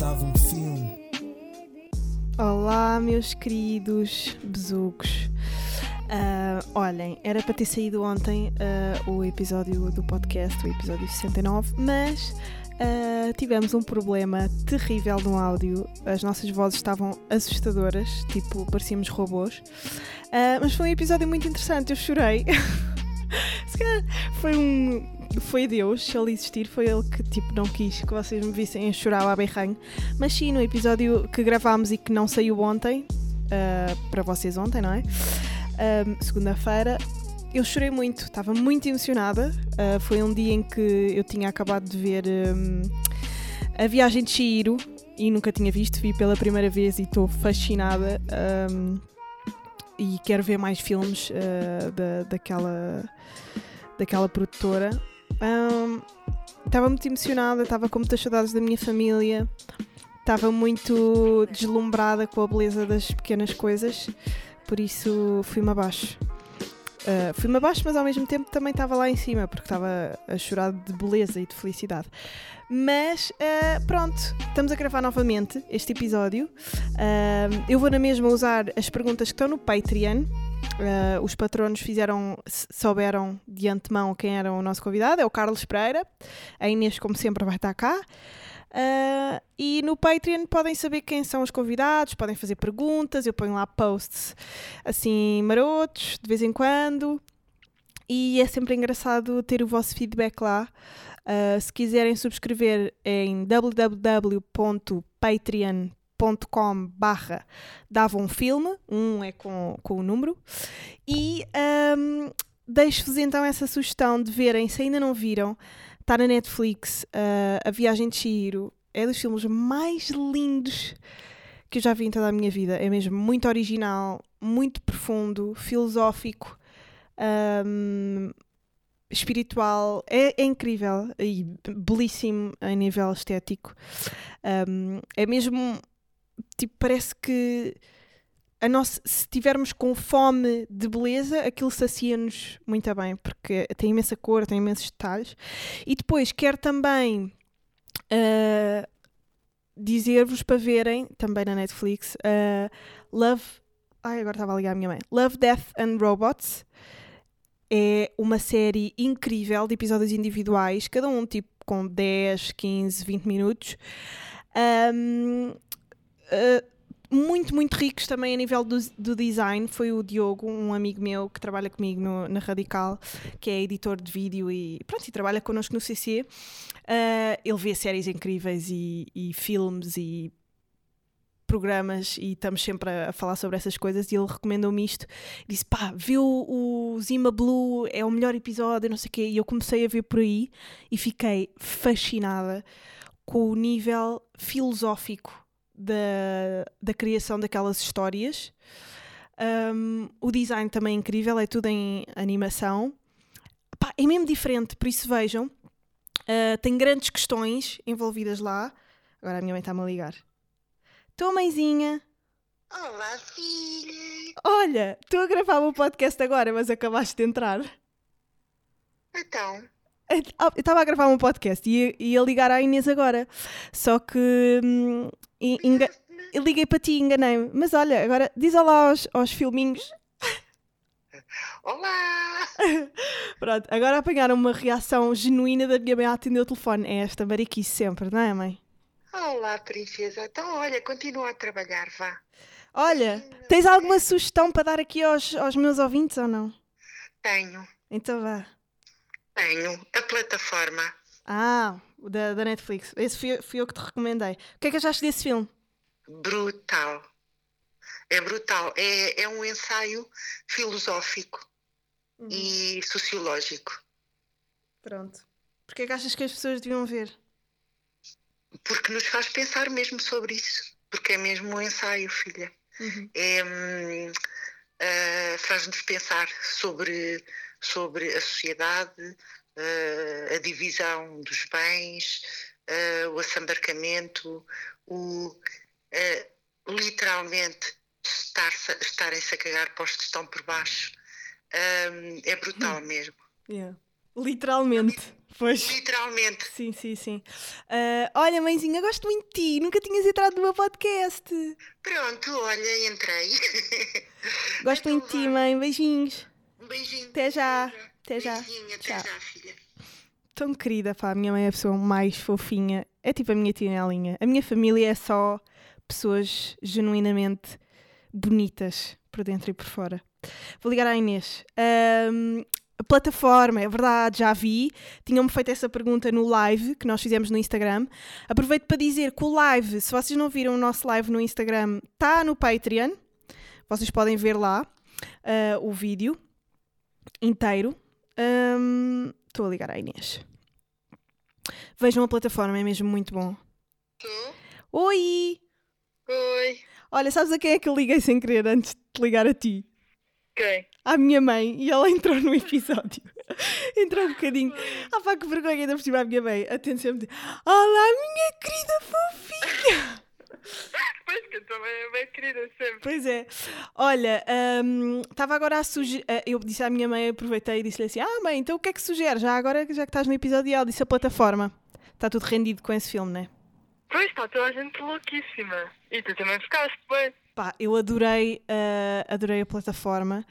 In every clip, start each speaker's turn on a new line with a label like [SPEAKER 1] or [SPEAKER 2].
[SPEAKER 1] dava um filme.
[SPEAKER 2] Olá, meus queridos besucos. Uh, olhem, era para ter saído ontem uh, o episódio do podcast, o episódio 69, mas uh, tivemos um problema terrível no áudio. As nossas vozes estavam assustadoras, tipo, parecíamos robôs. mas foi um episódio muito interessante, eu chorei. Se calhar foi um. Foi Deus, se ele existir, foi ele que tipo não quis que vocês me vissem a chorar ao berranho. Mas sim, no episódio que gravámos e que não saiu ontem, para vocês ontem, não é? um, segunda-feira, eu chorei muito, estava muito emocionada. Uh, foi um dia em que eu tinha acabado de ver um, a viagem de Chihiro e nunca tinha visto, vi pela primeira vez e estou fascinada. Um, e quero ver mais filmes uh, da, daquela, daquela produtora. Estava muito emocionada, estava com muitas saudades da minha família, estava muito deslumbrada com a beleza das pequenas coisas por isso fui-me abaixo. Uh, fui-me abaixo, mas ao mesmo tempo também estava lá em cima, porque estava a chorar de beleza e de felicidade. Mas uh, pronto, estamos a gravar novamente este episódio. Uh, eu vou na mesma usar as perguntas que estão no Patreon. Uh, os patronos fizeram, souberam de antemão quem era o nosso convidado, é o Carlos Pereira. A Inês, como sempre, vai estar cá. Uh, e no Patreon podem saber quem são os convidados, podem fazer perguntas, eu ponho lá posts assim marotos, de vez em quando. E é sempre engraçado ter o vosso feedback lá. Uh, se quiserem subscrever em www.patreon.com barra dava um filme, um é com, com o número, e um, deixo-vos então essa sugestão de verem, se ainda não viram, Está na Netflix, uh, A Viagem de Chihiro. É dos filmes mais lindos que eu já vi em toda a minha vida. É mesmo muito original, muito profundo, filosófico, um, espiritual. É, é, incrível e belíssimo a nível estético. Um, é mesmo. Tipo, parece que a nossa, se estivermos com fome de beleza, aquilo sacia-nos muito bem, porque tem imensa cor, tem imensos detalhes. E depois quero também uh, dizer-vos para verem, também na Netflix, uh, Love. Ai, agora estava a ligar a minha mãe. Love, Death and Robots. É uma série incrível de episódios individuais, cada um tipo com 10, 15, 20 minutos. Um, uh, muito, muito ricos também a nível do, do, design. Foi o Diogo, um amigo meu que trabalha comigo no, na Radical, que é editor de vídeo e, pronto, e trabalha connosco no CC. Uh, ah, ele vê séries incríveis e, e filmes e programas e estamos sempre a, a, falar sobre essas coisas e ele recomendou-me isto. Disse, pá, viu o Zima Blue, é o melhor episódio, não sei o quê. E eu comecei a ver por aí e fiquei fascinada com o nível filosófico da, da criação daquelas histórias. Um, o design também é incrível, é tudo em animação. Pá, é mesmo diferente, por isso vejam. Uh, tem grandes questões envolvidas lá. Agora a minha mãe está-me a ligar. Tua mãezinha.
[SPEAKER 3] Olá, filha.
[SPEAKER 2] Olha, estou a gravar o podcast agora, mas acabaste de entrar.
[SPEAKER 3] Então.
[SPEAKER 2] Eu estava a gravar um podcast e ia, ia, ligar à Inês agora. Só que hum, enga... liguei para ti e enganei-me. Mas olha, agora diz olá aos, aos filminhos.
[SPEAKER 3] Olá!
[SPEAKER 2] Pronto, agora apanharam uma reação genuína da minha mãe a atender o telefone. É esta mariquice sempre, não é, mãe?
[SPEAKER 3] Olá, princesa. Então, olha, continua a trabalhar, vá.
[SPEAKER 2] Olha, tens alguma sugestão para dar aqui aos, aos meus ouvintes ou não?
[SPEAKER 3] Tenho.
[SPEAKER 2] Então vá.
[SPEAKER 3] Tenho. A plataforma.
[SPEAKER 2] Ah, da, da Netflix. Esse fui, fui eu que te recomendei. O que é que achaste desse filme?
[SPEAKER 3] Brutal. É brutal. É, é um ensaio filosófico uhum. e sociológico.
[SPEAKER 2] Pronto. Porquê é que achas que as pessoas deviam ver?
[SPEAKER 3] Porque nos faz pensar mesmo sobre isso. Porque é mesmo um ensaio, filha. Uhum. É, uh, faz-nos pensar sobre, sobre a sociedade, a divisão dos bens, uh, o assambarcamento, o uh, literalmente estarem-se a cagar postos estão por baixo. Um, é brutal hum. mesmo.
[SPEAKER 2] Yeah. Literalmente. Pois.
[SPEAKER 1] Literalmente.
[SPEAKER 2] Sim, sim, sim. Uh, olha, mãezinha, gosto muito de ti. Nunca tinhas entrado no meu podcast.
[SPEAKER 1] Pronto, olha, entrei.
[SPEAKER 2] Gosto então, muito de ti, mãe. Beijinhos.
[SPEAKER 1] Um beijinho.
[SPEAKER 2] Até já. Até já.
[SPEAKER 1] Beijinho, até Tchau. já, filha.
[SPEAKER 2] Tão querida, pá. A minha mãe é a pessoa mais fofinha. É tipo a minha tia Nelinha. A minha família é só pessoas genuinamente bonitas por dentro e por fora. Vou ligar à Inês. Um, a plataforma, é verdade, já vi. Tinham-me feito essa pergunta no live que nós fizemos no Instagram. Aproveito para dizer que o live, se vocês não viram o nosso live no Instagram, está no Patreon. Vocês podem ver lá uh, o vídeo inteiro. Estou um, a ligar à Inês. Vejam a plataforma, é mesmo muito bom.
[SPEAKER 1] Tu?
[SPEAKER 2] Oi!
[SPEAKER 1] Oi!
[SPEAKER 2] Olha, sabes a quem é que eu liguei sem querer antes de ligar a ti?
[SPEAKER 1] Quem?
[SPEAKER 2] À minha mãe e ela entrou no episódio. entrou um bocadinho. Ah, pá, que vergonha ainda por cima a minha mãe. Atende sempre. Olá, minha querida fofinha!
[SPEAKER 1] Pois que também é bem querida sempre.
[SPEAKER 2] Pois é. Olha, estava um, agora a sugerir. Uh, eu disse à minha mãe, aproveitei e disse-lhe assim: Ah, mãe, então o que é que sugere? Já agora, já que estás no episódio, ela disse a plataforma. Está tudo rendido com esse filme, não é?
[SPEAKER 1] Pois, está toda a gente louquíssima. E tu também ficaste bem.
[SPEAKER 2] Pá, eu adorei, uh, adorei a plataforma.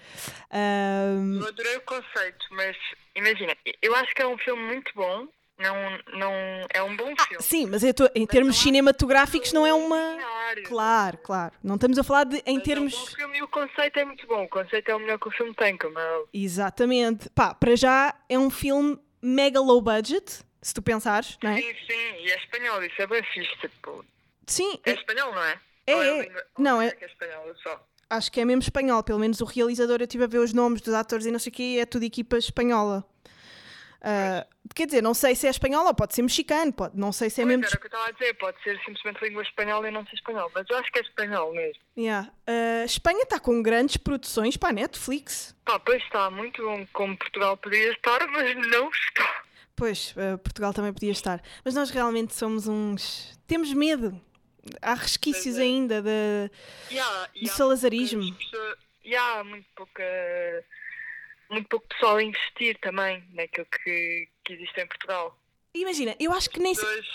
[SPEAKER 1] Uh... Eu adorei o conceito, mas imagina, eu acho que é um filme muito bom. Não, não é um bom ah, filme.
[SPEAKER 2] sim, mas tô, em mas termos não cinematográficos não é uma. Claro, claro. Não estamos a falar de em
[SPEAKER 1] mas
[SPEAKER 2] termos.
[SPEAKER 1] É um bom filme e o conceito é muito bom. O conceito é o melhor que o filme tem, como é.
[SPEAKER 2] Exatamente. Pá, para já é um filme mega low budget se tu pensares, não é?
[SPEAKER 1] Sim, sim, e é espanhol, isso é bem fixe, tipo.
[SPEAKER 2] Sim.
[SPEAKER 1] É, é espanhol, não é?
[SPEAKER 2] É, é.
[SPEAKER 1] é
[SPEAKER 2] não, é.
[SPEAKER 1] é, é espanhol, só.
[SPEAKER 2] Acho que é mesmo espanhol, pelo menos o realizador, eu estive a ver os nomes dos atores e não sei o quê, é tudo equipa espanhola. Uh, quer dizer, não sei se é espanhol ou pode ser mexicano, pode, não sei se é
[SPEAKER 1] pois
[SPEAKER 2] mesmo.
[SPEAKER 1] Era o que eu estava a dizer, pode ser simplesmente língua espanhola e não ser espanhol, mas eu acho que é espanhol mesmo.
[SPEAKER 2] Yeah. Uh, Espanha está com grandes produções para a Netflix.
[SPEAKER 1] Pá, pois está, muito bom, como Portugal poderia estar, mas não está.
[SPEAKER 2] Pois, uh, Portugal também podia estar. Mas nós realmente somos uns. Temos medo. Há resquícios é. ainda de,
[SPEAKER 1] yeah,
[SPEAKER 2] de salazarismo.
[SPEAKER 1] E há muito pouca. Muito pouco pessoal a investir também naquilo que, que existe em Portugal.
[SPEAKER 2] Imagina, eu acho que nem.
[SPEAKER 1] Pessoas,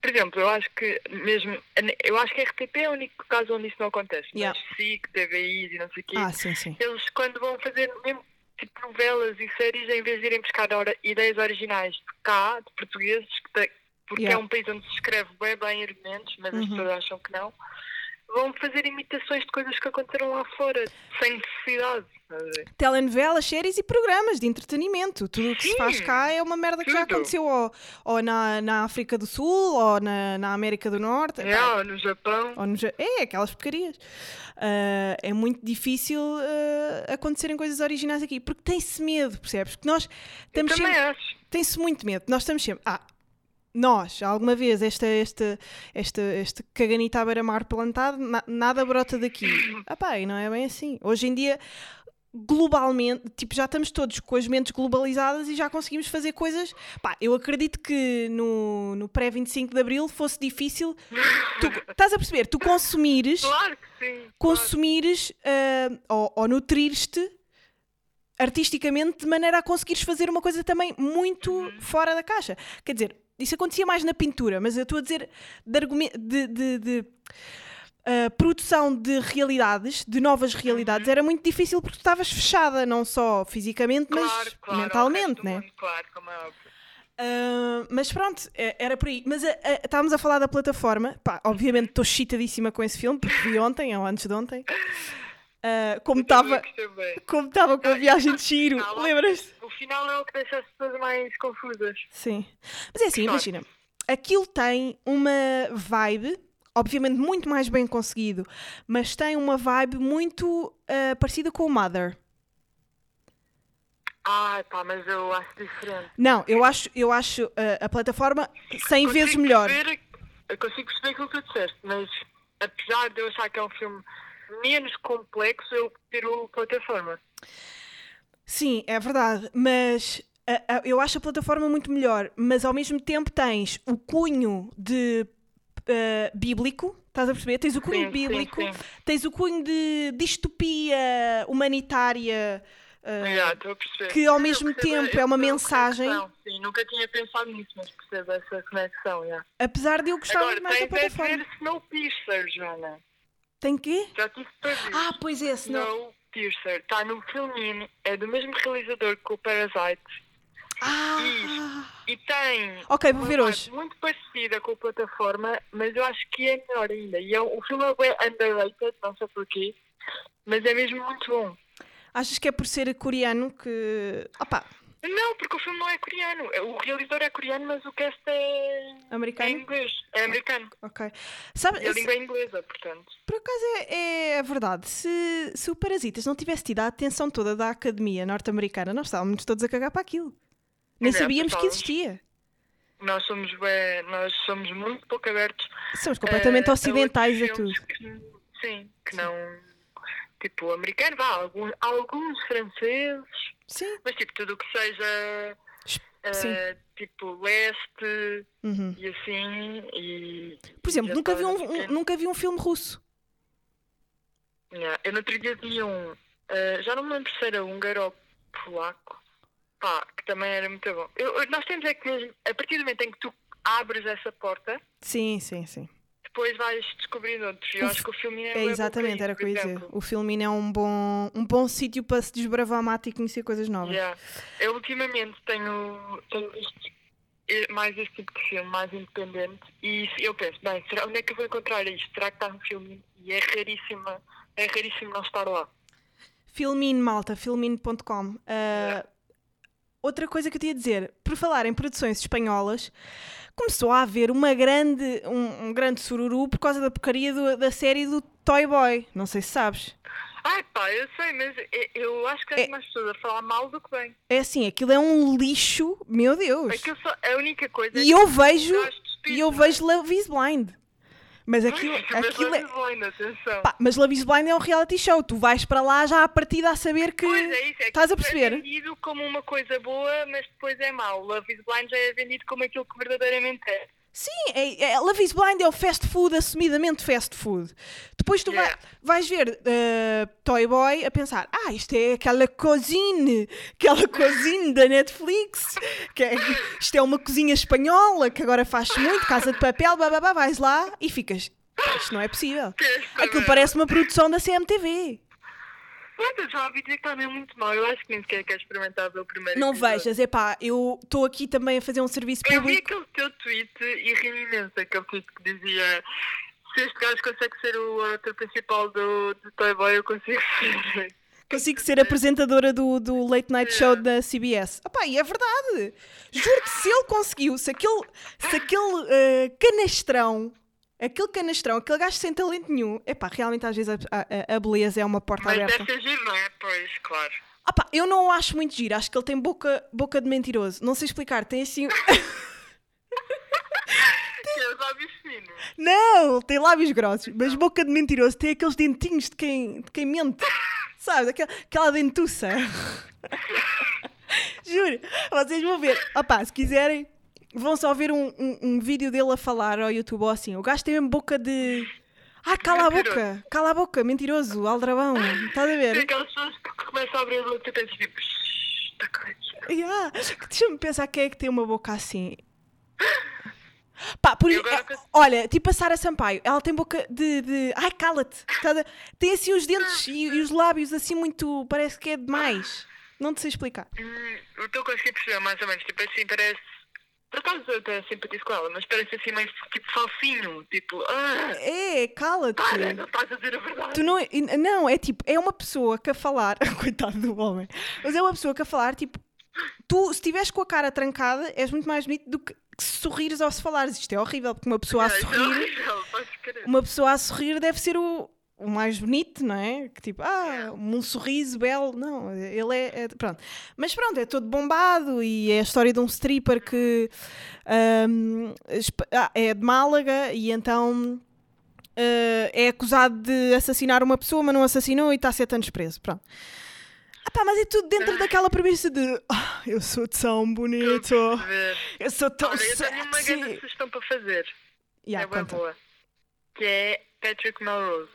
[SPEAKER 1] por exemplo, eu acho que mesmo. Eu acho que a RTP é o único caso onde isso não acontece.
[SPEAKER 2] Yeah.
[SPEAKER 1] Mas SIC, TVI e não sei o quê.
[SPEAKER 2] Ah, sim, sim.
[SPEAKER 1] Eles quando vão fazer mesmo tipo novelas e séries em vez de irem buscar ideias originais de cá, de portugueses, porque yeah. é um país onde se escreve bem bem argumentos, mas uhum. as pessoas acham que não, vão fazer imitações de coisas que aconteceram lá fora, sem necessidade.
[SPEAKER 2] Telenovelas, séries e programas de entretenimento. Tudo o que se faz cá é uma merda que tudo. já aconteceu ou, ou na, na África do Sul, ou na, na América do Norte.
[SPEAKER 1] É, ou no Japão.
[SPEAKER 2] Ou no, é, aquelas porcarias. Uh, é muito difícil uh, acontecerem coisas originais aqui, porque tem-se medo, percebes? Porque nós
[SPEAKER 1] temos
[SPEAKER 2] sempre.
[SPEAKER 1] Acho.
[SPEAKER 2] Tem-se muito medo. Nós estamos sempre. Ah, nós, alguma vez, esta, esta, esta, este caganita à beira-mar plantado, na, nada brota daqui. Ah pá, e não é bem assim. Hoje em dia, globalmente, tipo, já estamos todos com as mentes globalizadas e já conseguimos fazer coisas. Pá, eu acredito que no, no pré-25 de Abril fosse difícil. Tu, estás a perceber? Tu consumires.
[SPEAKER 1] Claro que sim.
[SPEAKER 2] Consumires uh, ou, ou nutrires-te artisticamente de maneira a conseguires fazer uma coisa também muito uhum. fora da caixa. Quer dizer, isso acontecia mais na pintura, mas eu estou a dizer de, de, de, a produção de realidades, de novas realidades, uhum. era muito difícil porque tu estavas fechada, não só fisicamente,
[SPEAKER 1] claro,
[SPEAKER 2] mas
[SPEAKER 1] claro,
[SPEAKER 2] mentalmente, né?
[SPEAKER 1] Mundo, claro, como é óbvio.
[SPEAKER 2] Uh, mas pronto, é, era por aí. Mas uh, uh, estávamos a falar da plataforma. Pá, obviamente estou chitadíssima com esse filme, porque vi ontem ou antes de ontem. Uh, como estava como estava com a viagem de Chiro, lembras-te?
[SPEAKER 1] O final é o que deixa as pessoas mais confusas.
[SPEAKER 2] Sim. Mas é assim, imagina, aquilo tem uma vibe obviamente muito mais bem conseguido, mas tem uma vibe muito uh, parecida com o Mother.
[SPEAKER 1] Ah, pá, mas eu acho diferente.
[SPEAKER 2] Não, eu acho, eu acho uh, a plataforma 100 vezes melhor.
[SPEAKER 1] Perceber, eu consigo perceber aquilo que tu disseste, mas apesar de eu achar que é um filme menos complexo, eu prefiro a plataforma.
[SPEAKER 2] Sim, é verdade, mas uh, eu acho a plataforma muito melhor, mas ao mesmo tempo tens o cunho de uh, bíblico, estás a perceber? Tens o cunho
[SPEAKER 1] sim,
[SPEAKER 2] bíblico,
[SPEAKER 1] sim, sim.
[SPEAKER 2] tens o cunho de distopia humanitária Uh,
[SPEAKER 1] yeah, a
[SPEAKER 2] que ao mesmo
[SPEAKER 1] percebo-
[SPEAKER 2] tempo é uma
[SPEAKER 1] a
[SPEAKER 2] mensagem,
[SPEAKER 1] conexão, Sim, nunca tinha pensado nisso, mas percebo essa conexão, yeah.
[SPEAKER 2] apesar de eu gostar
[SPEAKER 1] Agora,
[SPEAKER 2] muito mais da
[SPEAKER 1] tens é
[SPEAKER 2] plataforma.
[SPEAKER 1] ver Snowpiercer, Joana.
[SPEAKER 2] Tem quê?
[SPEAKER 1] Já tive para ver.
[SPEAKER 2] Ah, pois é, senão.
[SPEAKER 1] Snowpiercer. Está no filminho, é do mesmo realizador que o Parasite.
[SPEAKER 2] Ah!
[SPEAKER 1] E tem
[SPEAKER 2] Ok, vou ver hoje.
[SPEAKER 1] muito parecida com a plataforma, mas eu acho que é melhor ainda. E é, o filme é underrated, não sei porquê, mas é mesmo muito bom.
[SPEAKER 2] Achas que é por ser coreano que. Opa,
[SPEAKER 1] Não, porque o filme não é coreano. O realizador é coreano, mas o cast é, é
[SPEAKER 2] americano?
[SPEAKER 1] inglês. É americano.
[SPEAKER 2] Ok. Sabe,
[SPEAKER 1] E a língua é inglesa, portanto.
[SPEAKER 2] por acaso é, é verdade. Se, se o Parasitas não tivesse tido a atenção toda da academia norte-americana, nós estávamos todos a cagar para aquilo. Nem
[SPEAKER 1] É,
[SPEAKER 2] sabíamos que existia.
[SPEAKER 1] Nós somos, bem, nós somos muito pouco abertos
[SPEAKER 2] Somos completamente
[SPEAKER 1] eh,
[SPEAKER 2] ocidentais a
[SPEAKER 1] outros
[SPEAKER 2] tudo.
[SPEAKER 1] que- sim, que não. Tipo, americano, vá, alguns, alguns franceses,
[SPEAKER 2] Sim.
[SPEAKER 1] mas tipo, tudo o que seja.
[SPEAKER 2] Sim.
[SPEAKER 1] tipo, leste
[SPEAKER 2] Uhum.
[SPEAKER 1] e assim. E,
[SPEAKER 2] Por exemplo, nunca vi, um, um- nunca vi um filme russo.
[SPEAKER 1] Yeah. Eu no outro dia vi um, eh, já não me lembro se era húngaro ou polaco, pá, que também era muito bom. Eu- nós temos é que, a partir do momento em que tu abres essa porta,
[SPEAKER 2] Sim, sim, sim.
[SPEAKER 1] Depois vais descobrindo outros.
[SPEAKER 2] O
[SPEAKER 1] Eu
[SPEAKER 2] f-
[SPEAKER 1] acho que o filme é,
[SPEAKER 2] É exatamente, era o
[SPEAKER 1] isso,
[SPEAKER 2] que eu ia
[SPEAKER 1] por
[SPEAKER 2] dizer. O filminho é um bom, um bom sítio para se desbravar mato e conhecer coisas novas.
[SPEAKER 1] Yeah. Eu ultimamente tenho, tenho visto mais este tipo de filme, mais independente, e eu penso, bem, será, onde é que eu vou encontrar isto? Será que está no filme? E é raríssimo, é raríssimo não estar lá.
[SPEAKER 2] Filmin, malta, filmin.com. Uh, Outra coisa que eu tinha a dizer, por falar em produções espanholas, começou a haver uma grande, um, um grande sururu por causa da porcaria do- da série do Toy Boy. Não sei se sabes.
[SPEAKER 1] Ai pá, eu sei, mas eu, acho que há
[SPEAKER 2] É-
[SPEAKER 1] mais pessoas a falar mal do que bem.
[SPEAKER 2] É assim, aquilo é um lixo, meu Deus.
[SPEAKER 1] Aquilo só, a única coisa é
[SPEAKER 2] E
[SPEAKER 1] que
[SPEAKER 2] eu vejo, e eu vejo Love is Blind. Mas aquilo,
[SPEAKER 1] Mas
[SPEAKER 2] aquilo é...
[SPEAKER 1] Love is Blind, atenção.
[SPEAKER 2] Pá, mas Love is Blind é um reality show. Tu vais para lá já à partida a saber que.
[SPEAKER 1] Pois é isso, é
[SPEAKER 2] Estás a
[SPEAKER 1] é
[SPEAKER 2] perceber?
[SPEAKER 1] vendido como uma coisa boa, mas depois é mau. Love is Blind já é vendido como aquilo que verdadeiramente é.
[SPEAKER 2] Sim, é, é, Love is Blind é o fast food, assumidamente fast food. Depois tu vai-
[SPEAKER 1] Yeah.
[SPEAKER 2] vais ver eh, Toy Boy a pensar: ah, isto é aquela cozinha, aquela cozinha da Netflix, que é- isto é uma cozinha espanhola que agora faz muito, casa de papel, babá, vais lá e ficas. "Ah, Isto não é possível. Aquilo parece uma produção da CMTV.
[SPEAKER 1] Mas eu já ouvi dizer que está mesmo muito mal. Eu acho que nem sequer quero experimentar o primeiro
[SPEAKER 2] Não
[SPEAKER 1] episódio.
[SPEAKER 2] vejas, é pá, eu estou aqui também a fazer um serviço
[SPEAKER 1] Eu vi
[SPEAKER 2] público.
[SPEAKER 1] aquele teu tweet e ri imenso. Aquele tweet que dizia se este gajo consegue ser o ator principal do, do Toy Boy, eu consigo ser.
[SPEAKER 2] Consigo ser apresentadora do, do Late Night Show da CBS. Opá, e é verdade. Juro-te, se ele conseguiu, se aquele, se aquele eh, canastrão, aquele canastrão, aquele gajo sem talento nenhum, epá, realmente às vezes a, a- a beleza é uma porta
[SPEAKER 1] Mas
[SPEAKER 2] aberta.
[SPEAKER 1] deve ser giro, não é? Pois, claro.
[SPEAKER 2] Opá, eu não o acho muito giro, acho que ele tem boca, boca de mentiroso. Não sei explicar, tem assim.
[SPEAKER 1] Que é os lábios finos.
[SPEAKER 2] Não, tem lábios grossos, mas boca de mentiroso tem aqueles dentinhos de quem, de quem mente. Sabes? Aquela, aquela dentuça. Juro, vocês vão ver. Opá, se quiserem, vão só ver um, um, um vídeo dele a falar ao YouTube ou assim. O gajo tem mesmo boca de. Ai, cala a boca, cala a boca, mentiroso, aldrabão. Estás a
[SPEAKER 1] Tem
[SPEAKER 2] ver?
[SPEAKER 1] aquelas pessoas que começam a abrir a boca e pensam tipo, "Shhh, está correto.
[SPEAKER 2] Yeah. Deixa-me pensar quem é que tem uma boca assim. Pá, por i-
[SPEAKER 1] agora
[SPEAKER 2] eh,
[SPEAKER 1] que-
[SPEAKER 2] Olha, tipo a Sara Sampaio, ela tem boca de. de... Ai, cala-te! Tem assim os dentes e, e os lábios assim muito. Parece que é demais. Não te sei explicar.
[SPEAKER 1] Hum, eu estou perceber mais ou menos. Tipo assim, parece. Por acaso até simpatizo com ela, mas parece assim meio tipo falsinho. Tipo, ah,
[SPEAKER 2] É, cala-te!
[SPEAKER 1] para, não estás a dizer a verdade.
[SPEAKER 2] Tu não, e- não, é tipo, é uma pessoa que a falar, coitado do homem, mas é uma pessoa que a falar, tipo, tu, se estiveres com a cara trancada, és muito mais bonito do que, se sorrires ou se falares. Isto é horrível, porque uma pessoa a
[SPEAKER 1] isso é
[SPEAKER 2] sorrir,
[SPEAKER 1] horrível, podes crer.
[SPEAKER 2] uma pessoa a sorrir deve ser o, o mais bonito, não é? Que tipo, ah, um sorriso belo. Não, ele é, é- Pronto. Mas pronto, é todo bombado e é a história de um stripper que esp- ah, é de Málaga e então. ah, é acusado de assassinar uma pessoa, mas não assassinou e está a ser anos preso. Pronto. Ah pá, mas é tudo dentro daquela premissa de "Ah, eu sou tão bonito, eu sou tão
[SPEAKER 1] Olha, eu tenho uma grande
[SPEAKER 2] sexy.
[SPEAKER 1] sugestão para fazer.
[SPEAKER 2] Yeah,
[SPEAKER 1] é
[SPEAKER 2] conta.
[SPEAKER 1] boa. Que é Patrick Melrose.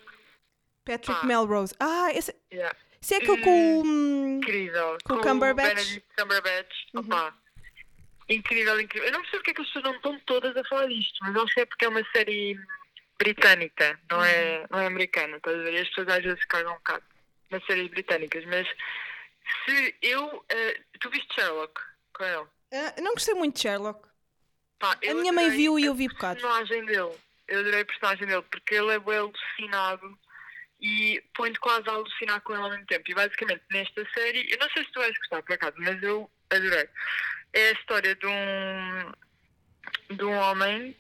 [SPEAKER 2] Patrick
[SPEAKER 1] Pá.
[SPEAKER 2] Melrose. Ah, esse,
[SPEAKER 1] Yeah.
[SPEAKER 2] Se é aquele com o. hum,
[SPEAKER 1] Incrível.
[SPEAKER 2] Com o Cumberbatch.
[SPEAKER 1] Cumberbatch.
[SPEAKER 2] Uhum.
[SPEAKER 1] Opa. Incrível, incrível. Eu não percebo porque é que as pessoas não estão todas a falar disto, mas que é porque é uma série britânica, não, é, não é americana, estás a ver? As pessoas às vezes cagam um bocado nas séries britânicas, mas se eu. eh, tu viste Sherlock com ele?
[SPEAKER 2] ah, não gostei muito de Sherlock.
[SPEAKER 1] Pá,
[SPEAKER 2] A minha mãe viu e
[SPEAKER 1] a
[SPEAKER 2] eu vi bocado.
[SPEAKER 1] personagem dele. Eu adorei a personagem dele porque ele é bem alucinado e põe-te quase a alucinar com ele ao mesmo tempo. E basicamente nesta série, eu não sei se tu vais gostar por acaso, mas eu adorei. É a história de um, de um homem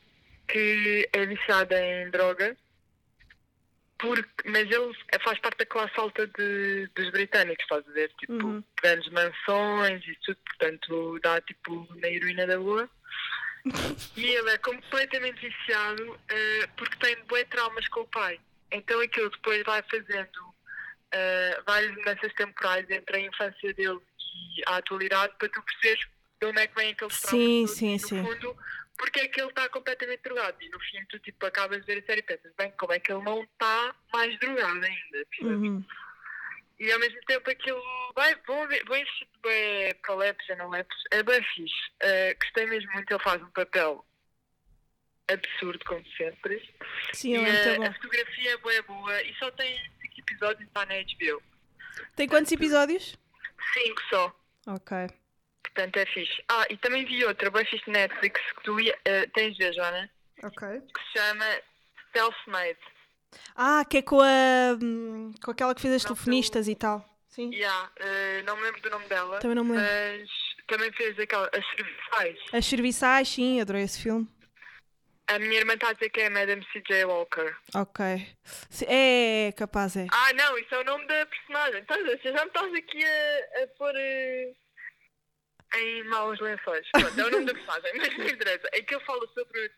[SPEAKER 1] que é viciado em droga, porque, mas ele faz parte da classe alta de, dos britânicos, estás a ver? Tipo,
[SPEAKER 2] Uhum.
[SPEAKER 1] grandes mansões e tudo, portanto dá tipo na heroína da boa. E ele é completamente viciado eh, porque tem bué traumas com o pai. Então aquilo depois vai fazendo eh, várias mudanças temporais entre a infância dele e a atualidade para tu perceberes de onde é que vem aqueles
[SPEAKER 2] Sim, sim,
[SPEAKER 1] no
[SPEAKER 2] sim.
[SPEAKER 1] fundo porque é que ele está completamente drogado. E no fim tu tipo, acabas de ver a série e pensas, bem, como é que ele não está mais drogado ainda?
[SPEAKER 2] Uhum.
[SPEAKER 1] E ao mesmo tempo aquilo vai, vão, ver- vão investir bem para Lepes e não Lepes, é bem fixe. Eh, gostei mesmo muito, ele faz um papel absurdo, como sempre.
[SPEAKER 2] Sim, ele é
[SPEAKER 1] eh,
[SPEAKER 2] muito
[SPEAKER 1] a
[SPEAKER 2] bom.
[SPEAKER 1] fotografia é boa, boa e só tem 5 episódios está na HBO.
[SPEAKER 2] Tem quantos episódios?
[SPEAKER 1] 5 só.
[SPEAKER 2] Ok.
[SPEAKER 1] Portanto é fixe. Ah, e também vi outra, bem fixe de Netflix, que tu eh, tens de ver, Joana,
[SPEAKER 2] Ok.
[SPEAKER 1] que se chama Self-Made.
[SPEAKER 2] Ah, que é com a. hum, com aquela que fez as
[SPEAKER 1] Não,
[SPEAKER 2] telefonistas e tal. Sim.
[SPEAKER 1] Yeah, eh, não me lembro do nome dela,
[SPEAKER 2] Também não me lembro.
[SPEAKER 1] mas também fez aquela, as serviçais.
[SPEAKER 2] As serviçais, sim, adorei esse filme.
[SPEAKER 1] A minha irmã está a dizer que é a Madame C.J. Walker.
[SPEAKER 2] Ok. É, capaz, é.
[SPEAKER 1] Ah, não, isso é o nome da personagem. Estás a? Já me estás aqui a, a pôr eh, em maus lençóis. Pronto, é o nome da personagem, mas não interessa. É que eu falo sobre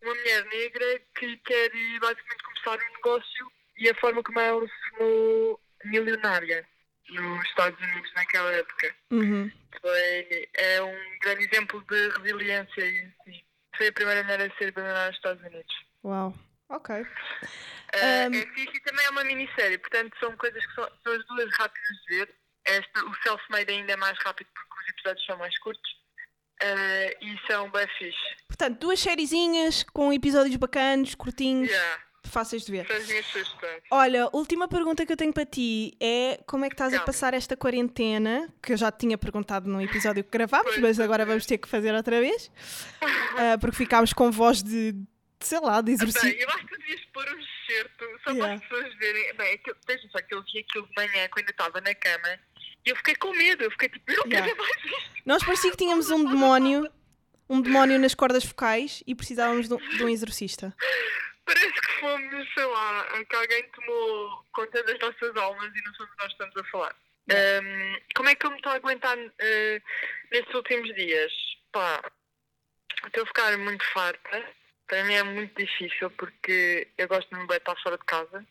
[SPEAKER 1] uma mulher negra que quer basicamente começar um negócio e a forma como ela se tornou milionária nos Estados Unidos naquela época.
[SPEAKER 2] Uhum.
[SPEAKER 1] Foi, é um grande exemplo de resiliência e assim. Foi a primeira mulher a ser milionária nos Estados Unidos.
[SPEAKER 2] Uau. Ok.
[SPEAKER 1] Uh,
[SPEAKER 2] Um,
[SPEAKER 1] É fixe e também é uma minissérie, portanto são coisas que são, são as duas rápidas de ver. Esta, o Self-Made ainda é mais rápido porque os episódios são mais curtos uh, e são bem fixe.
[SPEAKER 2] Portanto, duas sériezinhas com episódios bacanos, curtinhos,
[SPEAKER 1] Yeah,
[SPEAKER 2] fáceis de ver. Olha, última pergunta que eu tenho para ti é como é que estás a passar esta quarentena? Que eu já te tinha perguntado no episódio que gravámos, mas agora vamos ter que fazer outra vez. Ah, porque ficámos com voz de, de, sei lá, de
[SPEAKER 1] Bem,
[SPEAKER 2] exercício.
[SPEAKER 1] eu acho que tu devias pôr um excerto só
[SPEAKER 2] Yeah.
[SPEAKER 1] para as pessoas verem. Bem, deixa só que eu vi aquilo de manhã quando eu estava na cama e eu fiquei com medo. Eu fiquei tipo, eu não quero
[SPEAKER 2] Yeah.
[SPEAKER 1] ver mais isto.
[SPEAKER 2] Nós parecia que tínhamos um demónio, um demónio nas cordas focais e precisávamos de um, de um exorcista.
[SPEAKER 1] Parece que fomos, sei lá, que alguém tomou conta das nossas almas e não somos nós que estamos a falar. Ahm, como é que eu me estou a aguentar eh, nestes últimos dias? Pá, estou a ficar muito farta. Para mim é muito difícil porque eu gosto de me estar fora de casa.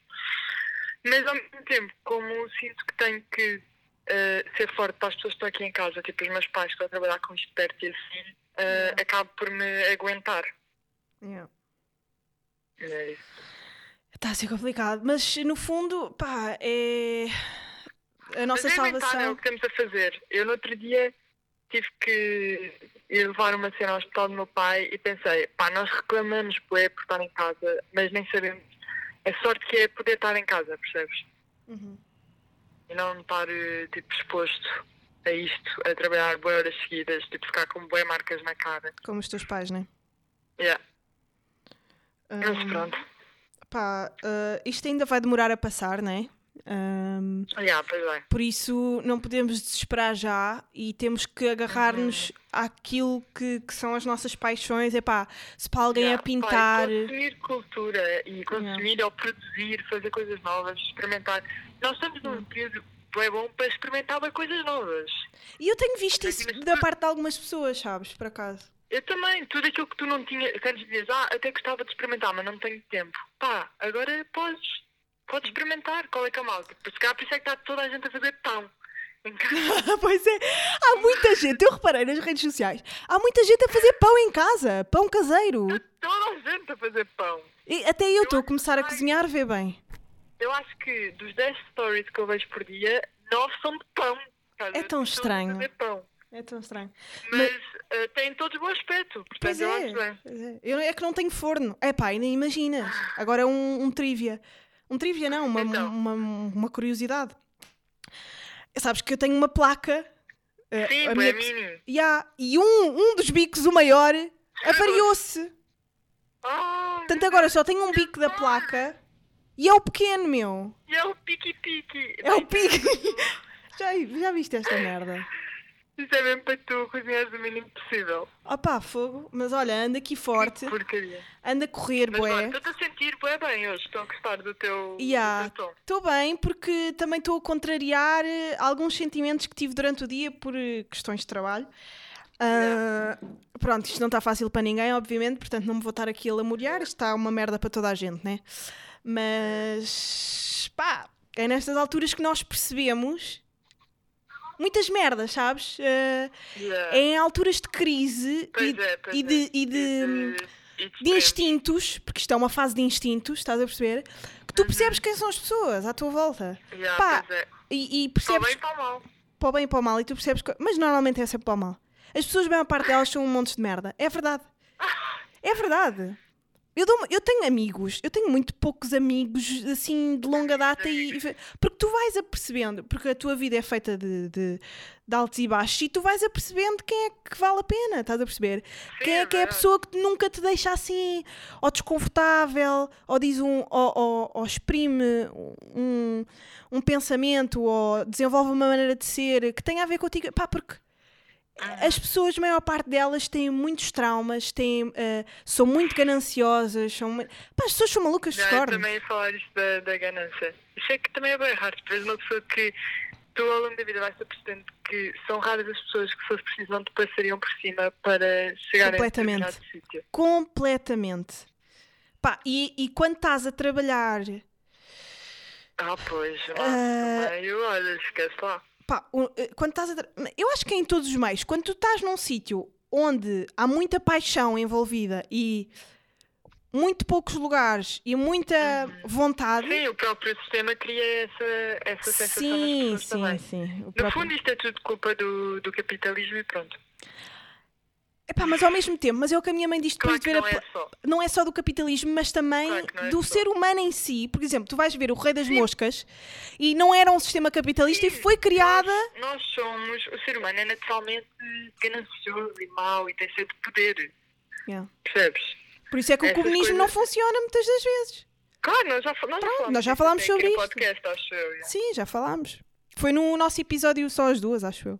[SPEAKER 1] Mas ao mesmo tempo, como sinto que tenho que eh, ser forte para as pessoas que estão aqui em casa, tipo os meus pais que estão a trabalhar com isto perto e assim, eh,
[SPEAKER 2] Yeah.
[SPEAKER 1] acabo por me aguentar. É.
[SPEAKER 2] Está a ser complicado, mas no fundo, pá, é. A nossa
[SPEAKER 1] Mas é inventar, é
[SPEAKER 2] salvação.
[SPEAKER 1] o que temos a fazer. Eu no outro dia tive que ir levar uma cena ao hospital do meu pai e pensei, pá, nós reclamamos bué por estar em casa, mas nem sabemos. A sorte que é poder estar em casa, percebes?
[SPEAKER 2] Uhum.
[SPEAKER 1] E não estar eh, tipo exposto a isto, a trabalhar bué horas seguidas, tipo ficar com bué marcas na cara.
[SPEAKER 2] Como os teus pais, né?
[SPEAKER 1] Yeah. Mas pronto.
[SPEAKER 2] pá, ah, isto ainda vai demorar a passar, né? Hum,
[SPEAKER 1] Yeah, pois é.
[SPEAKER 2] por isso não podemos desesperar já e temos que agarrar-nos àquilo que, que são as nossas paixões. É pá, se para alguém
[SPEAKER 1] Yeah,
[SPEAKER 2] a pintar.
[SPEAKER 1] e consumir cultura e consumir ou produzir, fazer coisas novas, experimentar. Nós estamos num período bem bom para experimentar coisas novas.
[SPEAKER 2] E eu tenho visto isso da parte de algumas pessoas, sabes? Por acaso.
[SPEAKER 1] Eu também, tudo aquilo que tu não tinhas, que antes dizias, ah, até gostava de experimentar, mas não tenho tempo. Pá, agora podes, podes experimentar, qual é que é mal? Tipo, se calhar por isso é que está toda a gente a fazer pão. Em casa.
[SPEAKER 2] pois é, há muita gente, eu reparei nas redes sociais, há muita gente a fazer pão em casa, pão caseiro.
[SPEAKER 1] toda a gente a fazer pão.
[SPEAKER 2] E até eu estou a começar a cozinhar, vê bem.
[SPEAKER 1] Eu acho que dos 10 stories que eu vejo por dia, nove são de pão.
[SPEAKER 2] É tão estranho. É tão estranho.
[SPEAKER 1] Mas, Mas... Uh, têm todos bom aspecto. Portanto, pois eu é, acho bem.
[SPEAKER 2] É. Eu, é que não tenho forno. É pá, nem imaginas. Agora um, um trivia. Um trivia não, uma, então. uma, uma, curiosidade. Sabes que eu tenho uma placa.
[SPEAKER 1] Uh, Sim, a minha... mini.
[SPEAKER 2] Yeah, e um, um dos bicos, o maior, avariou-se.
[SPEAKER 1] Oh,
[SPEAKER 2] Portanto, agora só tenho um bico da placa e é o pequeno, meu.
[SPEAKER 1] E é o pique-pique.
[SPEAKER 2] É o pique. já, já viste esta merda?
[SPEAKER 1] Isso é mesmo para tu cozinhares o mínimo possível.
[SPEAKER 2] Opá, fogo. Mas olha, anda aqui forte.
[SPEAKER 1] Que porcaria.
[SPEAKER 2] Anda a correr,
[SPEAKER 1] Mas,
[SPEAKER 2] bué.
[SPEAKER 1] Estou-te a sentir bué bem hoje. Estou a gostar do teu,
[SPEAKER 2] yeah. Estou bem porque também estou a contrariar eh, alguns sentimentos que tive durante o dia por eh, questões de trabalho. Uh, pronto, isto não está fácil para ninguém, obviamente, portanto não me vou estar aqui a lamuriar. Isto está uma merda para toda a gente, né? Mas pá, é nestas alturas que nós percebemos muitas merdas, sabes? Uh,
[SPEAKER 1] yeah.
[SPEAKER 2] É em alturas de crise
[SPEAKER 1] e,
[SPEAKER 2] é, e, de, é. e, de, e de, de instintos, porque isto é uma fase de instintos, estás a perceber? Que tu uhum. percebes quem são as pessoas à tua volta.
[SPEAKER 1] Yeah,
[SPEAKER 2] Pá,
[SPEAKER 1] é.
[SPEAKER 2] e, e percebes.
[SPEAKER 1] Para o bem e para o mal.
[SPEAKER 2] Para o bem e para o mal, e tu percebes. Que... Mas normalmente é sempre para o mal. As pessoas, bem a parte delas, são um monte de merda. É verdade. É verdade. Eu, dou, eu tenho amigos, eu tenho muito poucos amigos assim de longa data e, porque tu vais apercebendo, porque a tua vida é feita de, de, de altos e baixos e tu vais apercebendo quem é que vale a pena, estás a perceber?
[SPEAKER 1] Sim,
[SPEAKER 2] quem é que é a pessoa que nunca te deixa assim, ou desconfortável, ou diz um, ou, ou, ou exprime um, um pensamento, ou desenvolve uma maneira de ser que tenha a ver contigo, pá, porque as pessoas, a maior parte delas, têm muitos traumas, têm, uh, são muito gananciosas, são. Pá, as pessoas são malucas de
[SPEAKER 1] Eu também ia falar isto da, da ganância. Isso é que também é bem raro. Tu vês uma pessoa que tu ao longo da vida vais percebendo que são raras as pessoas que, se fosse preciso, não te passariam por cima para chegar
[SPEAKER 2] Completamente.
[SPEAKER 1] a sítio.
[SPEAKER 2] Completamente. Pá, e, e quando estás a trabalhar...
[SPEAKER 1] Ah, pois, lá uh... meio, olha, esquece lá
[SPEAKER 2] pá, eh, quando estás a. Eu acho que é em todos os meios. Quando tu estás num sítio onde há muita paixão envolvida e muito poucos lugares e muita uhum. vontade.
[SPEAKER 1] Sim, o próprio sistema cria essa, essa sensação
[SPEAKER 2] sim,
[SPEAKER 1] nas pessoas
[SPEAKER 2] sim,
[SPEAKER 1] também.
[SPEAKER 2] Sim,
[SPEAKER 1] No próprio... fundo isto é tudo culpa do, do capitalismo e pronto.
[SPEAKER 2] Epá, mas ao mesmo tempo, mas é o que a minha mãe diz depois
[SPEAKER 1] claro
[SPEAKER 2] de ver
[SPEAKER 1] não a... É só.
[SPEAKER 2] Não é só do capitalismo, mas também
[SPEAKER 1] claro é
[SPEAKER 2] do
[SPEAKER 1] só.
[SPEAKER 2] ser humano em si. Por exemplo, tu vais ver o Rei das Sim. Moscas e não era um sistema capitalista Sim. e foi criada.
[SPEAKER 1] Nós, nós, somos. O ser humano é naturalmente ganancioso e mau e tem sede de poder.
[SPEAKER 2] Yeah.
[SPEAKER 1] Percebes?
[SPEAKER 2] Por isso é que Essas o comunismo coisas... não funciona muitas das vezes.
[SPEAKER 1] Claro, nós já, nós
[SPEAKER 2] Pronto,
[SPEAKER 1] já
[SPEAKER 2] nós já falámos sobre isso.
[SPEAKER 1] Podcast, acho eu, yeah.
[SPEAKER 2] Sim, já falámos. Foi no nosso episódio só as duas, acho eu.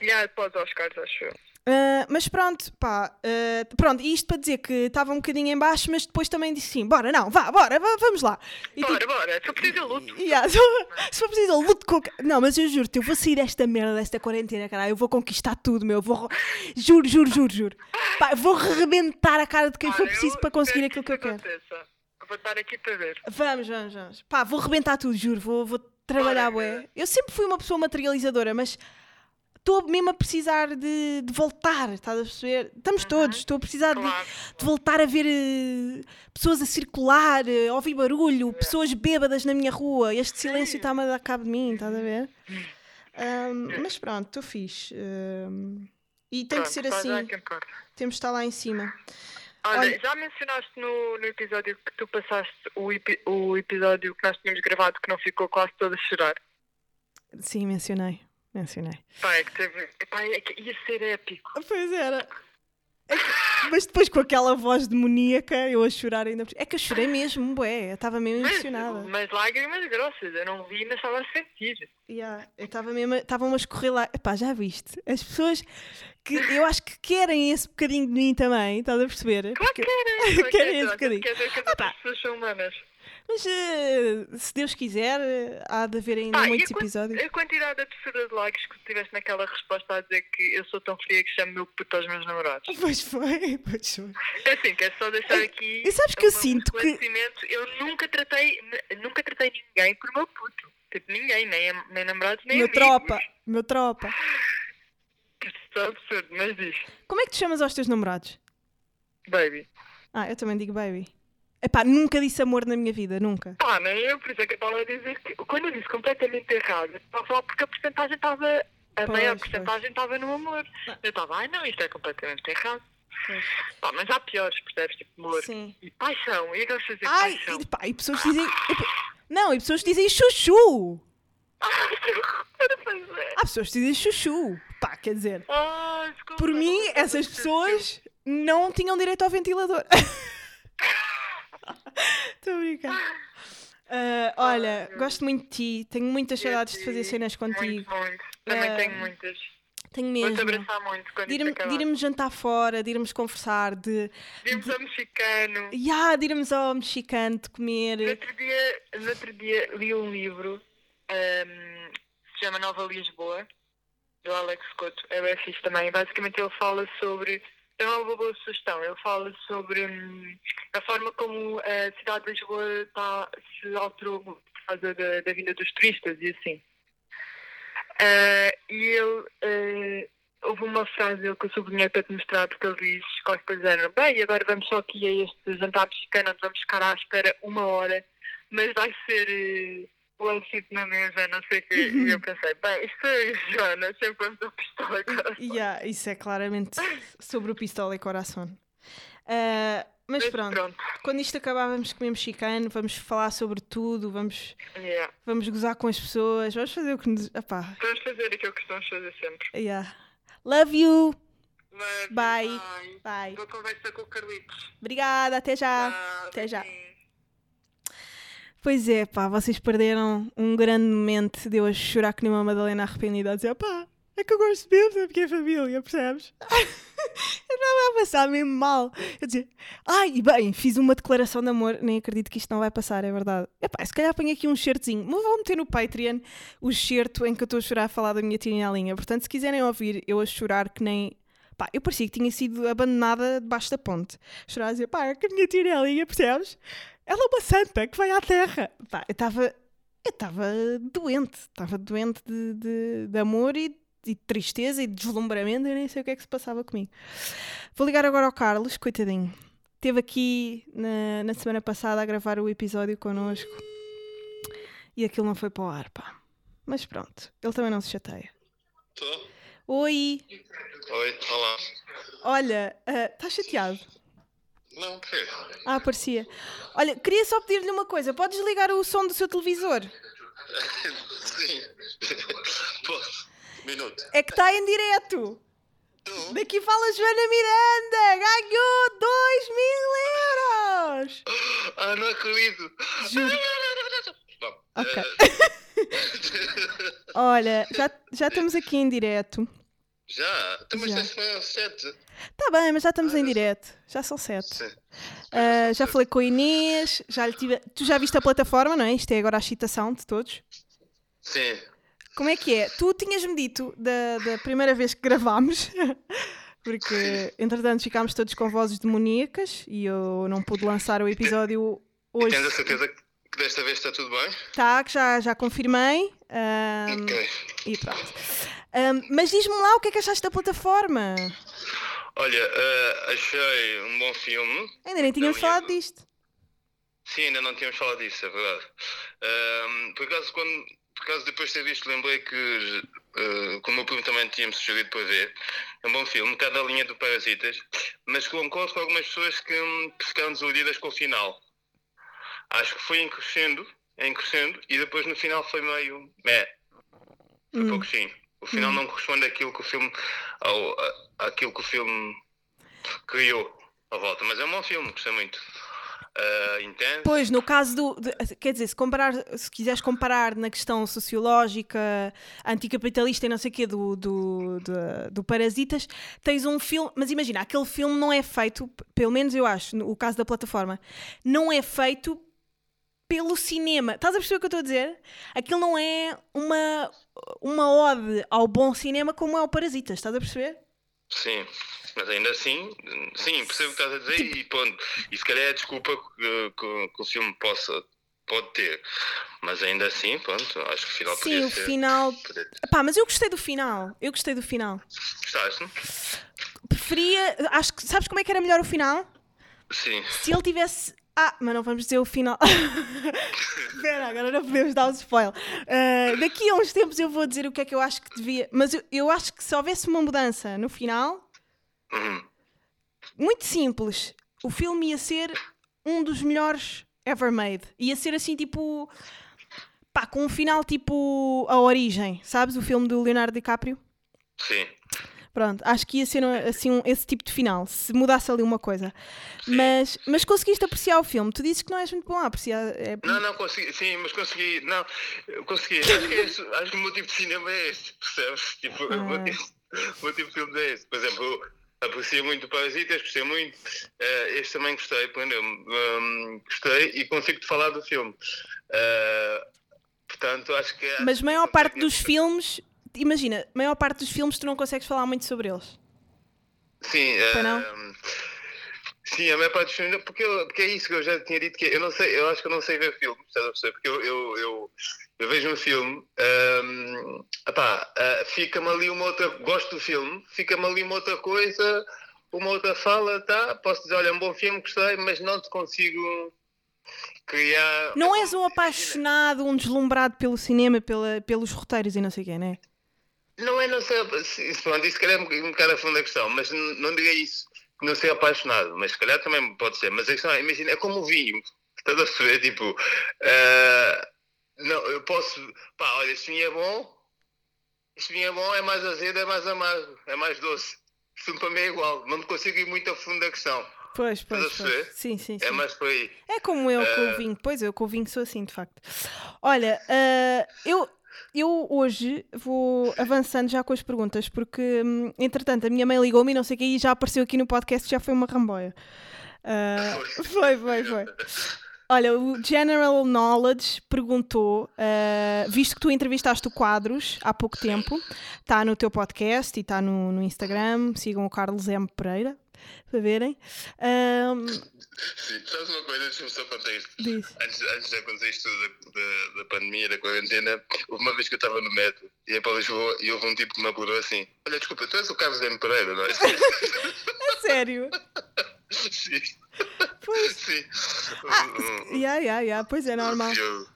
[SPEAKER 1] Yeah, pós Oscars, acho eu.
[SPEAKER 2] Uh, mas pronto, pá, uh, pronto, e isto para dizer que estava um bocadinho em baixo, mas depois também disse sim, bora, não, vá, bora, vamos lá.
[SPEAKER 1] E bora, tipo, bora, se for preciso eu luto.
[SPEAKER 2] Yeah, se, for preciso eu luto com... Não, mas eu juro-te, eu vou sair desta merda, desta quarentena, caralho, eu vou conquistar tudo, meu, vou... Juro, juro, juro, juro. Pá, vou rebentar a cara de quem Olha, for preciso para conseguir aquilo que, eu quero.
[SPEAKER 1] Vou estar aqui para ver.
[SPEAKER 2] Vamos, vamos, vamos. Pá, vou rebentar tudo, juro, vou, vou trabalhar, bué. Eu sempre fui uma pessoa materializadora, mas estou mesmo a precisar de, de, voltar, estás a perceber? Estamos uhum. todos, estou a precisar
[SPEAKER 1] claro.
[SPEAKER 2] de, de, voltar a ver uh, pessoas a circular, uh, ouvir barulho, pessoas bêbadas na minha rua. Este silêncio está-me a dar cabo de mim, estás a ver? Um, mas pronto, estou fixe. Um, e tem
[SPEAKER 1] pronto,
[SPEAKER 2] que ser assim. Temos de estar lá em cima.
[SPEAKER 1] Olha, Olha, já mencionaste no, no, episódio que tu passaste o, o episódio que nós tínhamos gravado que não ficou quase todo a chorar?
[SPEAKER 2] Sim, mencionei mencionei.
[SPEAKER 1] Pai, é que teve. Pai, é que ia ser épico.
[SPEAKER 2] Pois era. É que... Mas depois com aquela voz demoníaca, eu a chorar ainda. É que eu chorei mesmo, bué. Eu estava mesmo
[SPEAKER 1] mas,
[SPEAKER 2] emocionada.
[SPEAKER 1] Mas lágrimas grossas, eu não vi, mas estava a sentir.
[SPEAKER 2] Yeah, eu estava mesmo. Estavam a escorrer lá. Epá, já viste? As pessoas que eu acho que querem esse bocadinho de mim também, estás a perceber?
[SPEAKER 1] Claro que querem.
[SPEAKER 2] querem esse bocadinho.
[SPEAKER 1] Quer dizer que as ah, pessoas são humanas.
[SPEAKER 2] Mas uh, se Deus quiser, há de haver ainda ah, muitos
[SPEAKER 1] a
[SPEAKER 2] episódios.
[SPEAKER 1] A quantidade de absurda de likes que tiveste naquela resposta a dizer que eu sou tão fria que chamo meu puto aos meus namorados.
[SPEAKER 2] Pois foi, pois foi.
[SPEAKER 1] É assim, quero só deixar aqui.
[SPEAKER 2] E sabes que eu sinto que.
[SPEAKER 1] Eu nunca tratei, nunca tratei ninguém por meu puto. Tipo, ninguém, nem, nem namorados, nem
[SPEAKER 2] meu
[SPEAKER 1] amigos.
[SPEAKER 2] tropa, meu tropa.
[SPEAKER 1] Isto é absurdo, mas diz.
[SPEAKER 2] Como é que te chamas aos teus namorados?
[SPEAKER 1] Baby.
[SPEAKER 2] Ah, eu também digo baby. Epá, nunca disse amor na minha vida, nunca.
[SPEAKER 1] Pá, nem eu, por isso é que eu estava a dizer que quando eu disse completamente errado, estava a falar porque a porcentagem estava. A
[SPEAKER 2] Pois,
[SPEAKER 1] maior porcentagem estava no amor. Eu estava, ai não, isto é completamente errado. Pá, mas há piores, percebes? Tipo amor.
[SPEAKER 2] Sim.
[SPEAKER 1] E paixão, gosto de dizer
[SPEAKER 2] Ai,
[SPEAKER 1] paixão.
[SPEAKER 2] e, pá, e pessoas dizem. Não, e pessoas dizem chuchu!
[SPEAKER 1] É.
[SPEAKER 2] Há pessoas que dizem chuchu. Pá, quer dizer,
[SPEAKER 1] Ai, desculpa,
[SPEAKER 2] por
[SPEAKER 1] não
[SPEAKER 2] mim, essas pessoas não tinham direito ao ventilador. Estou a brincar. Ah, olha, gosto muito de ti, tenho muitas saudades de fazer cenas contigo.
[SPEAKER 1] Muito, muito. Também
[SPEAKER 2] Ah,
[SPEAKER 1] tenho muitas.
[SPEAKER 2] Tenho
[SPEAKER 1] Vou-te
[SPEAKER 2] mesmo.
[SPEAKER 1] abraçar muito quando
[SPEAKER 2] De irmos, de irmos jantar fora, de irmos conversar, de.
[SPEAKER 1] Vimos ao mexicano.
[SPEAKER 2] Ya, de irmos ao mexicano, de
[SPEAKER 1] No
[SPEAKER 2] comer.
[SPEAKER 1] outro dia, no outro dia li um livro ahm, que se chama Nova Lisboa, do Alex Couto. É bem fixe também. Basicamente ele fala sobre. É uma boa sugestão. Ele fala sobre hum, a forma como a cidade de Lisboa tá, se alterou por causa da, da vinda dos turistas e assim. Ah, e ele. ah, houve uma frase que eu sublinhei para te mostrar, porque ele diz qualquer coisa do bem, agora vamos só aqui a este jantar mexicano, onde vamos ficar à espera uma hora, mas vai ser eh, lancito na mesa, não sei o quê. E eu pensei, bem, isto é Joana, sempre vamos do pistola agora.
[SPEAKER 2] Ya, isso é claramente sobre o pistola e coração. Ah, mas
[SPEAKER 1] Mas
[SPEAKER 2] pronto, quando isto acabar, vamos comer mexicano, vamos falar sobre tudo, vamos,
[SPEAKER 1] Yeah.
[SPEAKER 2] vamos gozar com as pessoas, vamos fazer o que nos. Epá,
[SPEAKER 1] Vamos fazer aquilo que estamos a fazer sempre.
[SPEAKER 2] yeah. Love you!
[SPEAKER 1] Mas,
[SPEAKER 2] Bye.
[SPEAKER 1] bye.
[SPEAKER 2] Bye.
[SPEAKER 1] Boa conversa com o Carlitos.
[SPEAKER 2] Obrigada, até já!
[SPEAKER 1] Tchau,
[SPEAKER 2] até já. Pois é, pá, vocês perderam um grande momento de eu a chorar que nem uma Madalena arrependida a dizer, pá, é que eu gosto mesmo da minha família, percebes? eu estava a passar mesmo mal. Eu dizia, ai, bem, fiz uma declaração de amor, nem acredito que isto não vai passar, é verdade. Epá, se calhar apanho aqui um certozinho, mas vou meter no Patreon o certo em que eu estou a chorar a falar da minha tia linha. Portanto, se quiserem ouvir eu a chorar que nem. Pá, eu parecia que tinha sido abandonada debaixo da ponte. Chorar a dizer, pá, é que a minha tia linha, percebes? Ela é uma santa que vai à terra. Pá, eu estava. Eu estava doente. Estava doente de, de, de amor e, e de tristeza e de deslumbramento. Eu nem sei o que é que se passava comigo. Vou ligar agora ao Carlos, coitadinho. Esteve aqui na, na semana passada a gravar o episódio connosco e aquilo não foi para o ar, pá. Mas pronto, ele também não se chateia.
[SPEAKER 4] Tô?
[SPEAKER 2] Oi,
[SPEAKER 4] Oi, olá.
[SPEAKER 2] olha, ah, estás chateado?
[SPEAKER 4] Não, porquê?
[SPEAKER 2] Ah, parecia. Olha, queria só pedir-lhe uma coisa: podes ligar o som do seu televisor?
[SPEAKER 4] Sim. Posso? Minuto.
[SPEAKER 2] É que está em direto. Daqui fala Joana Miranda, ganhou 2 mil euros.
[SPEAKER 4] Ah, não acredito.
[SPEAKER 2] Juro.
[SPEAKER 4] Bom,
[SPEAKER 2] Ok.
[SPEAKER 4] eh,
[SPEAKER 2] Olha, já, já estamos aqui em direto.
[SPEAKER 4] Já? Também
[SPEAKER 2] Já.
[SPEAKER 4] já. é sete.
[SPEAKER 2] Está bem, mas já estamos em direto. Já são sete.
[SPEAKER 4] Sim.
[SPEAKER 2] Ah, já falei com a Inês, já lhe tive... tu já viste a plataforma, não é? Isto é agora a excitação de todos.
[SPEAKER 4] Sim.
[SPEAKER 2] Como é que é? Tu tinhas-me dito da, da primeira vez que gravámos, porque entretanto ficámos todos com vozes demoníacas e eu não pude lançar o episódio
[SPEAKER 4] E
[SPEAKER 2] hoje.
[SPEAKER 4] tens a certeza que desta vez está tudo bem?
[SPEAKER 2] Tá, que já, já confirmei. ahm,
[SPEAKER 4] Ok.
[SPEAKER 2] E pronto. Ahm, mas diz-me lá o que é que achaste da plataforma.
[SPEAKER 4] Olha, eh, achei um bom filme.
[SPEAKER 2] Ainda nem tínhamos falado
[SPEAKER 4] eu-
[SPEAKER 2] disto.
[SPEAKER 4] Sim, ainda não tínhamos falado disso, é verdade. Ahm, por, acaso, quando, por acaso, depois de ter visto, lembrei que, eh, como o meu primo também tinha-me sugerido para ver, é um bom filme, um bocado da linha do Parasitas, mas concordo com algumas pessoas que, hum, que ficaram desiludidas com o final. Acho que foi em crescendo, em crescendo, e depois no final foi meio. É, foi
[SPEAKER 2] Hum.
[SPEAKER 4] pouco sim. O final não corresponde àquilo que o filme. Ao, a- àquilo que o filme criou à volta. Mas é um bom filme, gostei muito. Intenso.
[SPEAKER 2] Pois, no caso do. de- quer dizer, se, comparar, se quiseres comparar na questão sociológica, anticapitalista e não sei o quê do, do, do, do Parasitas, tens um filme. Mas imagina, aquele filme não é feito, pelo menos eu acho, no o caso da plataforma, não é feito pelo cinema. Estás a perceber o que eu estou a dizer? Aquilo não é uma, uma ode ao bom cinema como é o Parasitas, estás a perceber?
[SPEAKER 4] Sim, mas ainda assim, sim, percebo o que estás a dizer
[SPEAKER 2] Tipo
[SPEAKER 4] e pronto. E se calhar é a desculpa que, que- que o filme possa, pode ter. Mas ainda assim, pronto, acho que o final
[SPEAKER 2] Sim, o
[SPEAKER 4] ser.
[SPEAKER 2] final.
[SPEAKER 4] podia-
[SPEAKER 2] Pá, mas eu gostei do final. Eu gostei do final.
[SPEAKER 4] Gostaste?
[SPEAKER 2] Preferia. Acho que. Sabes como é que era melhor o final?
[SPEAKER 4] Sim.
[SPEAKER 2] Se ele tivesse Ah, mas não vamos dizer o final. Espera, agora não podemos dar o um spoiler. Uh, daqui a uns tempos eu vou dizer o que é que eu acho que devia. Mas eu, eu acho que se houvesse uma mudança no final,
[SPEAKER 4] Uhum.
[SPEAKER 2] muito simples, o filme ia ser um dos melhores ever made. Ia ser assim, tipo. pá, com um final tipo. A Origem, sabes? O filme do Leonardo DiCaprio.
[SPEAKER 4] Sim.
[SPEAKER 2] Pronto, acho que ia ser assim um, esse tipo de final, se mudasse ali uma coisa. Mas, mas conseguiste apreciar o filme. Tu dizes que não és muito bom a apreciar. É...
[SPEAKER 4] Não, não, consegui, sim, mas consegui, não, consegui. Acho que, é isso, acho que o meu tipo de cinema é este, percebes? Tipo, o, meu
[SPEAKER 2] Ah.
[SPEAKER 4] tipo, o meu tipo de filme é este. Por exemplo, eu aprecio muito Parasitas, gostei muito. Eh, este também gostei. Hum, gostei e consigo-te falar do filme. Eh, portanto, acho que.
[SPEAKER 2] Mas a maior parte dos filmes, imagina, a maior parte dos filmes tu não consegues falar muito sobre eles.
[SPEAKER 4] Sim,
[SPEAKER 2] Foi
[SPEAKER 4] eh,
[SPEAKER 2] não?
[SPEAKER 4] sim, a maior parte dos filmes, porque, eu- porque é isso que eu já tinha dito que eu não sei, eu acho que eu não sei ver filmes, estás a perceber? Porque eu, eu, eu, eu vejo um filme, um, epá, ah, fica-me ali uma outra, gosto do filme, fica-me ali uma outra coisa, uma outra fala, tá? Posso dizer, olha, é um bom filme, gostei, mas não te consigo criar.
[SPEAKER 2] Não
[SPEAKER 4] é
[SPEAKER 2] és um apaixonado, um deslumbrado pelo cinema, pela, pelos roteiros e não sei o quê, né?
[SPEAKER 4] Não é não ser. se- se- Pronto, isso calhar é um bocado a fundo da questão, mas não diga isso, que não ser apaixonado, mas se calhar também pode ser. Mas a questão é, imagina, é como o vinho, estás a perceber? Tipo, ah, não, eu posso. Pá, olha, este vinho é bom, este vinho é bom, é mais azedo, é mais amargo, é mais doce. Isto para mim é igual, não me consigo ir muito a fundo da questão.
[SPEAKER 2] Pois, pois, pois. Sim, sim, sim.
[SPEAKER 4] É mais por aí.
[SPEAKER 2] É como eu com
[SPEAKER 4] Eh,
[SPEAKER 2] o vinho. Pois, eu com o vinho sou assim, de facto. Olha, eh, eu, eu hoje vou avançando já com as perguntas, porque, hum, entretanto, a minha mãe ligou-me e não sei o que, e já apareceu aqui no podcast, já foi uma ramboia. Eh, foi, foi, foi. Olha, o General Knowledge perguntou, eh, visto que tu entrevistaste o Quadros há pouco tempo, está no teu podcast e está no, no Instagram, sigam o Carlos M. Pereira, para verem. Ahm,
[SPEAKER 4] Sim, sabes uma coisa, deixa-me só contar isto.
[SPEAKER 2] diz.
[SPEAKER 4] Antes, antes de acontecer isto da, da, da pandemia, da quarentena, houve uma vez que eu estava no metro e ia para Lisboa e houve um tipo que me abordou assim: Olha, desculpa, tu és o Carlos M. Pereira, não é?
[SPEAKER 2] A sério?
[SPEAKER 4] Sim.
[SPEAKER 2] Pois.
[SPEAKER 4] Sim.
[SPEAKER 2] Ah,
[SPEAKER 4] Um- um-
[SPEAKER 2] Yeah, yeah, yeah, pois é normal.
[SPEAKER 4] Um senhor,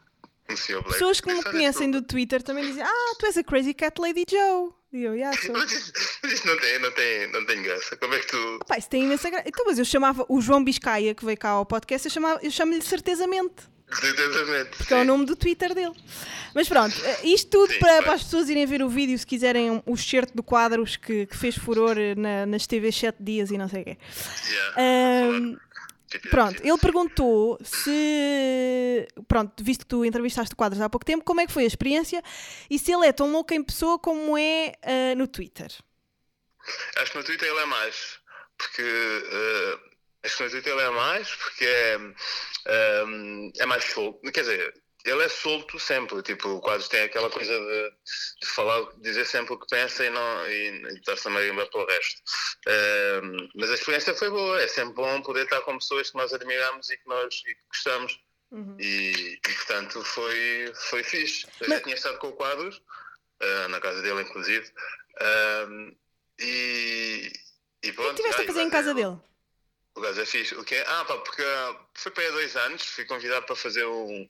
[SPEAKER 4] um senhor.
[SPEAKER 2] Pessoas que me
[SPEAKER 4] Disse, "Olha,
[SPEAKER 2] conhecem
[SPEAKER 4] tu-"
[SPEAKER 2] do Twitter também dizem Ah, tu és a Crazy Cat Lady Joe. E eu, yeah, sou.
[SPEAKER 4] Mas isso, não, tem, não, tem, não tem graça. Como é que tu.
[SPEAKER 2] Pá, isso tem imensa graça. Então, mas eu chamava o João Biscaia, que veio cá ao podcast, eu, chamava, eu chamo-lhe certezamente,
[SPEAKER 4] Exatamente.
[SPEAKER 2] que é o
[SPEAKER 4] sim.
[SPEAKER 2] nome do Twitter dele. Mas pronto, eh, isto tudo
[SPEAKER 4] Sim,
[SPEAKER 2] para, para as pessoas irem ver o vídeo, se quiserem um- o excerto do quadros que, que fez furor eh, na- nas TV 7 dias e não sei o quê.
[SPEAKER 4] Yeah. Tipo,
[SPEAKER 2] Pronto, ele perguntou se. Pronto, visto que tu entrevistaste Quadros há pouco tempo, como é que foi a experiência e se ele é tão louco em pessoa como é ah, no Twitter.
[SPEAKER 4] Acho que no Twitter ele é mais. Porque. eh, acho que no Twitter ele é mais porque é. eh, é mais solto. Quer dizer, ele é solto sempre. Tipo, o Quadros tem aquela coisa de, de falar, dizer sempre o que pensa e não e, e estar-se a marimba pelo resto. Eh, mas a experiência foi boa. É sempre bom poder estar com pessoas que nós admiramos e que nós e que gostamos. E, e, portanto foi, foi fixe. Eu já
[SPEAKER 2] Mas-
[SPEAKER 4] tinha estado com o Quadros, eh, na casa dele inclusive. E, e
[SPEAKER 2] O
[SPEAKER 4] pronto.
[SPEAKER 2] que estiveste
[SPEAKER 4] ah,
[SPEAKER 2] a fazer em
[SPEAKER 4] o
[SPEAKER 2] casa
[SPEAKER 4] é-
[SPEAKER 2] dele?
[SPEAKER 4] O gajo é fixe. O quê? Ah, pá, porque ah, foi para aí há dois anos, fui convidado para fazer um,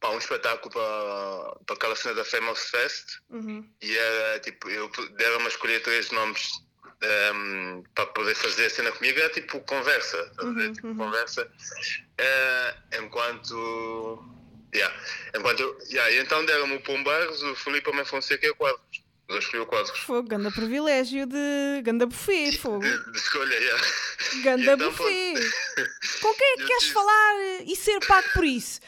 [SPEAKER 4] pá, um espetáculo para, para aquela cena da Famous Fest
[SPEAKER 2] Uhum.
[SPEAKER 4] e era tipo, eu deram-me a escolher três nomes ehm, para poder fazer a cena comigo, era tipo conversa?
[SPEAKER 2] Uhum,
[SPEAKER 4] tipo
[SPEAKER 2] uhum.
[SPEAKER 4] conversa. Eh, enquanto. Yeah, enquanto eu- yeah, e então deram-me o Pombares, o Filipe Homem Fonseca e o Quadros. Eu escolhi o Quadros.
[SPEAKER 2] Fogo, ganda privilégio de. ganda buffet, fogo.
[SPEAKER 4] De, de escolha, yeah.
[SPEAKER 2] Ganda
[SPEAKER 4] então,
[SPEAKER 2] buffet. Com quem é que queres falar e ser pago por isso?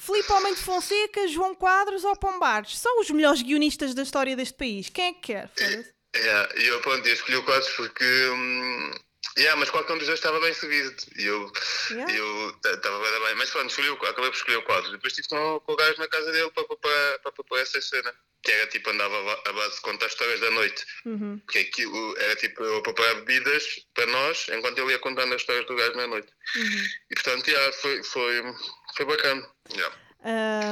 [SPEAKER 2] Filipe Homem de Fonseca, João Quadros ou Pombares? São os melhores guionistas da história deste país. Quem é que quer?
[SPEAKER 4] E eu, pronto, eu escolhi o Quadros porque. hum, yeah, mas qualquer um dos dois estava bem servido. E eu
[SPEAKER 2] Yeah.
[SPEAKER 4] estava bem. Mas pronto, escolhi, acabei por escolher o Quadros. Depois estive com, com o gajo na casa dele para, para, para, para, para essa cena. Que era tipo, andava a base de contar histórias da noite.
[SPEAKER 2] Uhum.
[SPEAKER 4] Porque aquilo era tipo eu a preparar bebidas para nós, enquanto ele ia contando as histórias do gajo na noite.
[SPEAKER 2] Uhum.
[SPEAKER 4] E portanto, yeah, foi, foi, foi bacana. Yeah.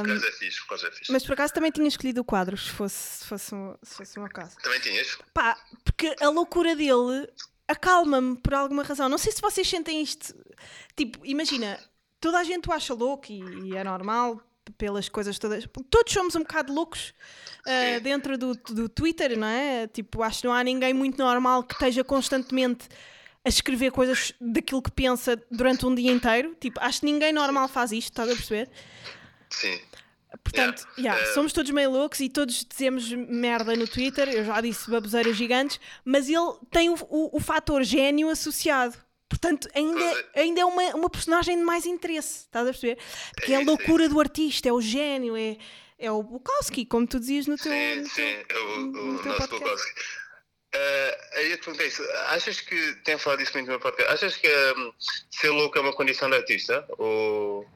[SPEAKER 4] Gajo é fixe, gajo é fixe.
[SPEAKER 2] mas por acaso também tinha escolhido o Quadros, se fosse, se fosse, um- se fosse o meu caso.
[SPEAKER 4] Também tinhas?
[SPEAKER 2] Pá, porque a loucura dele acalma-me por alguma razão. Não sei se vocês sentem isto. Tipo, imagina, toda a gente o acha louco e, e é normal pelas coisas todas. Todos somos um bocado loucos uh, dentro do, do Twitter, não é? Tipo, acho que não há ninguém muito normal que esteja constantemente a escrever coisas daquilo que pensa durante um dia inteiro. Tipo, acho que ninguém normal faz isto, estás a perceber?
[SPEAKER 4] Sim.
[SPEAKER 2] Portanto, yeah. Yeah, uh... somos todos meio loucos e todos dizemos merda no Twitter. Eu já disse baboseiras gigantes, mas ele tem o, o, o fator gênio associado. Portanto, ainda, é, ainda é uma, uma personagem de mais interesse, estás a perceber? Porque é, é a loucura do artista, é o gênio, é, é o Bukowski, como tu dizias no teu.
[SPEAKER 4] Sim,
[SPEAKER 2] no
[SPEAKER 4] sim, é o, o nosso Bukowski. Uh, aí eu te perguntei isso. Achas que, tem falado isso muito no meu podcast, achas que um, ser louco é uma condição de artista? Ou,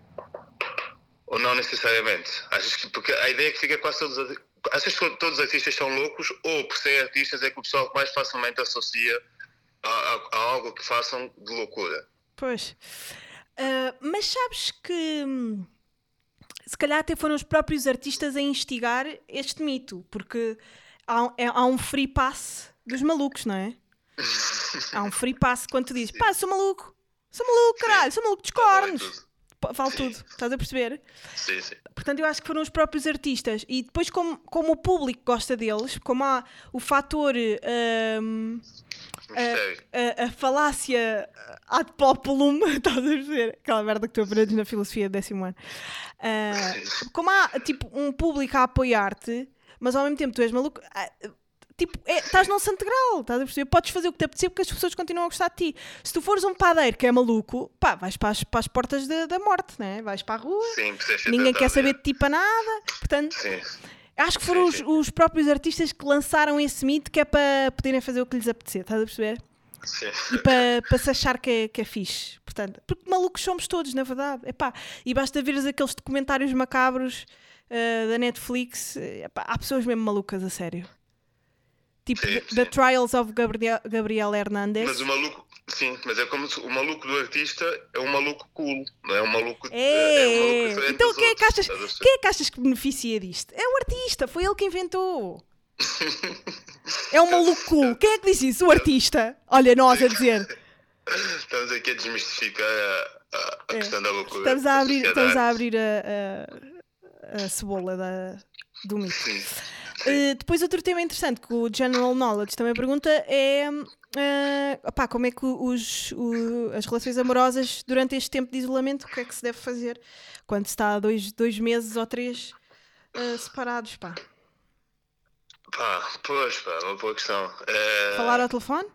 [SPEAKER 4] ou não necessariamente? Achas que, porque a ideia é que fica quase todos. Achas que todos os artistas são loucos ou por ser artistas é que o pessoal mais facilmente associa a, a, algo que façam de loucura?
[SPEAKER 2] Pois. Uh, mas sabes que hum, se calhar até foram os próprios artistas a instigar este mito, porque há, é, há um free pass dos malucos, não é? Há um free pass quando tu dizes, pá, sou maluco, sou maluco, caralho, sou maluco dos cornos. Vale tudo, estás a perceber?
[SPEAKER 4] Sim, sim.
[SPEAKER 2] Portanto, eu acho que foram os próprios artistas. E depois, como, como o público gosta deles, como há o fator. Um, a, a, a, falácia ad populum, estás a perceber? Aquela merda que tu aprendes na filosofia do décimo ano. Uh, como há tipo um público a apoiar-te, mas ao mesmo tempo tu és maluco. Uh, tipo, é, estás num santo grau, estás a perceber? Podes fazer o que te apetecer porque as pessoas continuam a gostar de ti. Se tu fores um padeiro que é maluco, pá, vais para as, para as portas de, da morte, né? vais para a rua,
[SPEAKER 4] sim,
[SPEAKER 2] ninguém quer saber de ti para nada. Portanto, sim. Acho que foram os, os, próprios artistas que lançaram esse mito que é para poderem fazer o que lhes apetecer, estás a perceber?
[SPEAKER 4] Sim.
[SPEAKER 2] E para, para se achar que é, que é fixe. Portanto, porque malucos somos todos, na verdade. Epá, e basta ver aqueles documentários macabros uh, da Netflix. Epá, há pessoas mesmo malucas, a sério. Tipo, sim, the, sim. the, Trials of Gabriel, Gabriel Hernandez.
[SPEAKER 4] Mas o maluco, sim, mas é como se o maluco do artista é um maluco cool, não é um maluco.
[SPEAKER 2] É, é um maluco então quem é, que achas, quem é que achas que beneficia disto? É o artista, foi ele que inventou. é um maluco cool. Quem é que disse isso? O artista. Olha, nós a dizer.
[SPEAKER 4] Estamos aqui a desmistificar a, a, a é. questão da loucura.
[SPEAKER 2] Estamos a abrir, estamos a, abrir a, a, a cebola da, do mito. Sim. Uh, depois, outro tema interessante que o General Knowledge também pergunta é uh, opá, como é que os, o, as relações amorosas durante este tempo de isolamento, o que é que se deve fazer quando se está há dois, dois meses ou três uh, separados? Pá.
[SPEAKER 4] Pá, pois, pá, uma boa questão.
[SPEAKER 2] Falar ao telefone?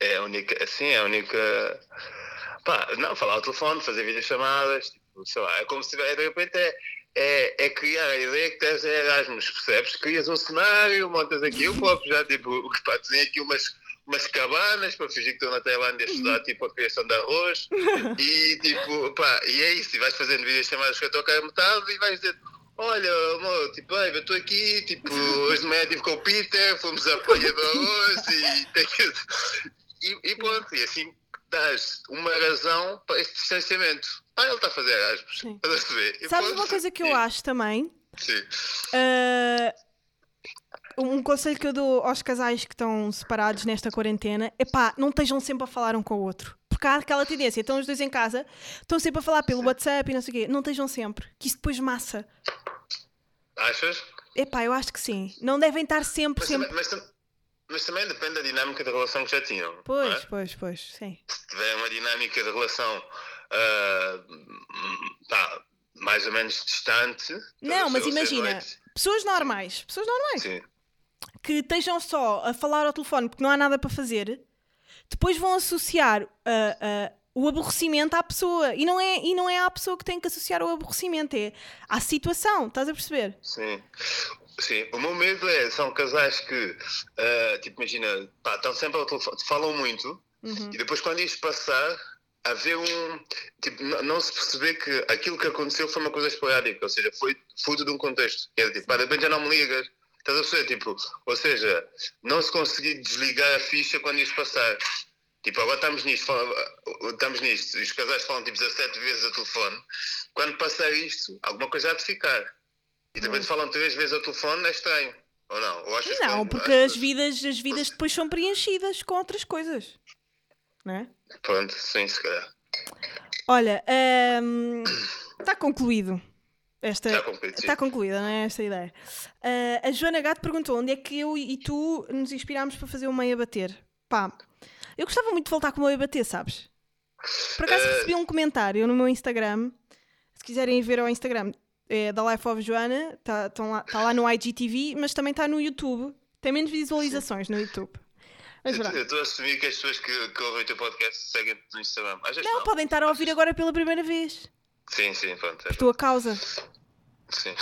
[SPEAKER 4] É a única, assim, é a única. Pá, não, falar ao telefone, fazer videochamadas, tipo, sei lá, é como se de repente é é, é, criar a ideia que tens Erasmus, percebes? Crias um cenário, montas aqui, eu próprio já, tipo, pá, desenho aqui umas, umas cabanas para fingir que estou na Tailândia a estudar, tipo, a criação de arroz, e tipo, pá, e é isso, e vais fazendo vídeos chamadas com a tua cara metade e vais dizer, olha, amor, tipo, eu estou aqui, tipo, hoje de manhã estive com o Peter, fomos à praia do arroz, e, e, e pronto, e assim dás uma razão para este distanciamento. Ah, ele está a fazer Erasmus. Sim.
[SPEAKER 2] Sabes uma coisa que eu acho também?
[SPEAKER 4] Sim.
[SPEAKER 2] Uh, um conselho que eu dou aos casais que estão separados nesta quarentena é pá, não estejam sempre a falar um com o outro. Porque há aquela tendência, estão os dois em casa, estão sempre a falar pelo WhatsApp e não sei o quê. Não estejam sempre, que isso depois massa.
[SPEAKER 4] Achas?
[SPEAKER 2] É pá, eu acho que sim. Não devem estar sempre.
[SPEAKER 4] Mas,
[SPEAKER 2] sempre...
[SPEAKER 4] Mas, mas, também depende da dinâmica da relação que já tinham.
[SPEAKER 2] Pois,
[SPEAKER 4] é?
[SPEAKER 2] pois, pois, sim.
[SPEAKER 4] Se tiver uma dinâmica de relação uh, tá, mais ou menos distante.
[SPEAKER 2] Não, mas imagina, pessoas normais, pessoas normais,
[SPEAKER 4] Sim.
[SPEAKER 2] que estejam só a falar ao telefone porque não há nada para fazer, depois vão associar uh, uh, o aborrecimento à pessoa. E não, é, e não é à pessoa que tem que associar o aborrecimento, é à situação, estás a perceber?
[SPEAKER 4] Sim. Sim, o meu medo é, são casais que, uh, tipo, imagina, pá, estão sempre ao telefone, falam muito, uhum. e depois quando isto passar, haver um. Tipo, não se perceber que aquilo que aconteceu foi uma coisa esporádica, ou seja, foi fruto de um contexto. Que era tipo, pá, de repente já não me ligas. Estás a perceber? Tipo, ou seja, não se conseguir desligar a ficha quando isto passar. Tipo, agora estamos nisto, estamos nisto, os casais falam tipo 17 vezes ao telefone. Quando passar isto, alguma coisa há de ficar. E também hum. falam três vezes ao telefone, é estranho. Ou não? Ou
[SPEAKER 2] achas não, porque as vidas, as vidas depois são preenchidas com outras coisas. Não é?
[SPEAKER 4] Pronto, sim, se calhar.
[SPEAKER 2] Olha, está um, concluído. Esta,
[SPEAKER 4] está concluído,
[SPEAKER 2] está concluída, não é? Esta ideia. Uh, a Joana Gato perguntou onde é que eu e tu nos inspirámos para fazer o meio a bater. Pá, eu gostava muito de voltar com o meio a bater, sabes? Por acaso uh... recebi um comentário no meu Instagram. Se quiserem ver ao Instagram, é da Life of Joana, está lá, tá lá no IGTV, mas também está no YouTube. Tem menos visualizações no YouTube.
[SPEAKER 4] Mas, eu estou a assumir que as pessoas que, que ouvem o teu podcast seguem no Instagram.
[SPEAKER 2] Não, não, podem estar a ouvir agora pela primeira vez.
[SPEAKER 4] Sim, sim, pronto. É
[SPEAKER 2] Por tua causa.
[SPEAKER 4] Sim.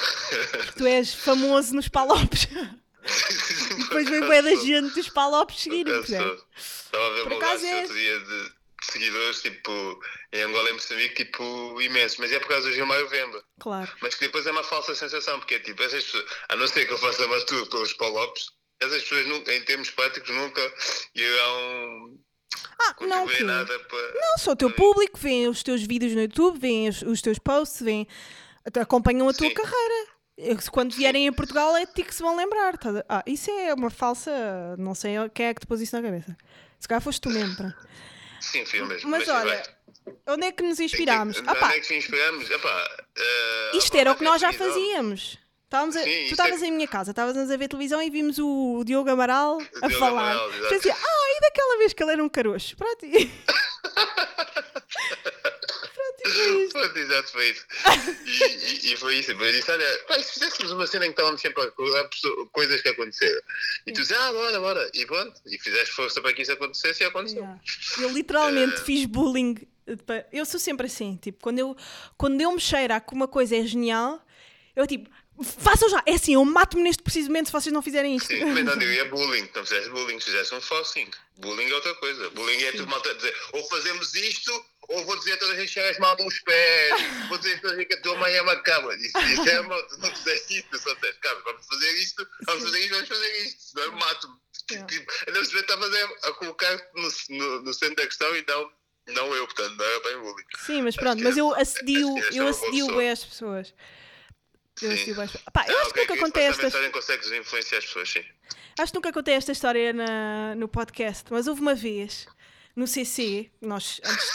[SPEAKER 2] Tu és famoso nos palopes. Depois vem bem da gente dos palopes seguirem.
[SPEAKER 4] Estava a ver Por uma base é... outro dia de seguidores, tipo, em Angola e Moçambique, tipo, imensos. Mas é por causa do Gilmar Vemba.
[SPEAKER 2] Claro.
[SPEAKER 4] Mas que depois é uma falsa sensação, porque é tipo, essas pessoas, a não ser que eu faça uma tour pelos palopes, essas pessoas, nunca, em termos práticos, nunca irão.
[SPEAKER 2] Ah, não, que... nada para... não, só o teu público, vêem os teus vídeos no YouTube, vêem os, os teus posts, vêem, acompanham a tua Sim. carreira. Quando vierem a Portugal é de ti que se vão lembrar. Tá? Ah, isso é uma falsa. Não sei quem é que te pôs isso na cabeça. Se calhar foste tu mesmo. Pra...
[SPEAKER 4] Sim, fui eu mesmo.
[SPEAKER 2] Mas, mas olha, onde é que nos inspirámos?
[SPEAKER 4] Onde é que nos inspirámos? Epá,
[SPEAKER 2] uh, Isto era o que nós já fazíamos. Estávamos a, Sim, tu estavas é... em minha casa, estavas a ver televisão e vimos o Diogo Amaral a Diogo falar. Amaral, Pensei, ah, e daquela vez que ele era um caroço? Pronto.
[SPEAKER 4] Pronto, exato, foi isso. E, e, e, foi isso. Eu disse: olha, pá, se fizéssemos uma cena em que estávamos sempre a recordar coisas que aconteceram. E tu dizes, ah, bora, bora. E pronto. E fizeste força para que isso acontecesse e aconteceu. Yeah.
[SPEAKER 2] Eu literalmente uh... fiz bullying. Eu sou sempre assim. Tipo, quando eu, quando eu me cheiro a que uma coisa é genial, eu tipo Façam já! É assim, eu mato-me neste preciso momento se vocês não fizerem isto.
[SPEAKER 4] Sim, mas não digo, é bullying. Não fizeste bullying, fizeste um forcing. Bullying é outra coisa. Bullying é tudo malta dizer ou fazemos isto, ou vou dizer a toda a gente que as mal nos pés, vou dizer a toda a gente que a tua mãe é uma cabra. Isso, isso é mal, tu não fizeste isto, só disseste, cabra, vamos fazer isto, vamos fazer isto, vamos fazer isto, senão eu mato-me. Tipo, ainda se está a fazer, a colocar no, no, no centro da questão e não não eu, portanto, não é bem bullying.
[SPEAKER 2] Sim, mas pronto, mas eu assedio, eu assedio bem as pessoas. Eu
[SPEAKER 4] sim.
[SPEAKER 2] Pá, eu ah, acho okay, que nunca contei esta
[SPEAKER 4] história. consegues influenciar as pessoas, sim.
[SPEAKER 2] Acho que nunca contei esta história na, no podcast, mas houve uma vez no CC, nós antes.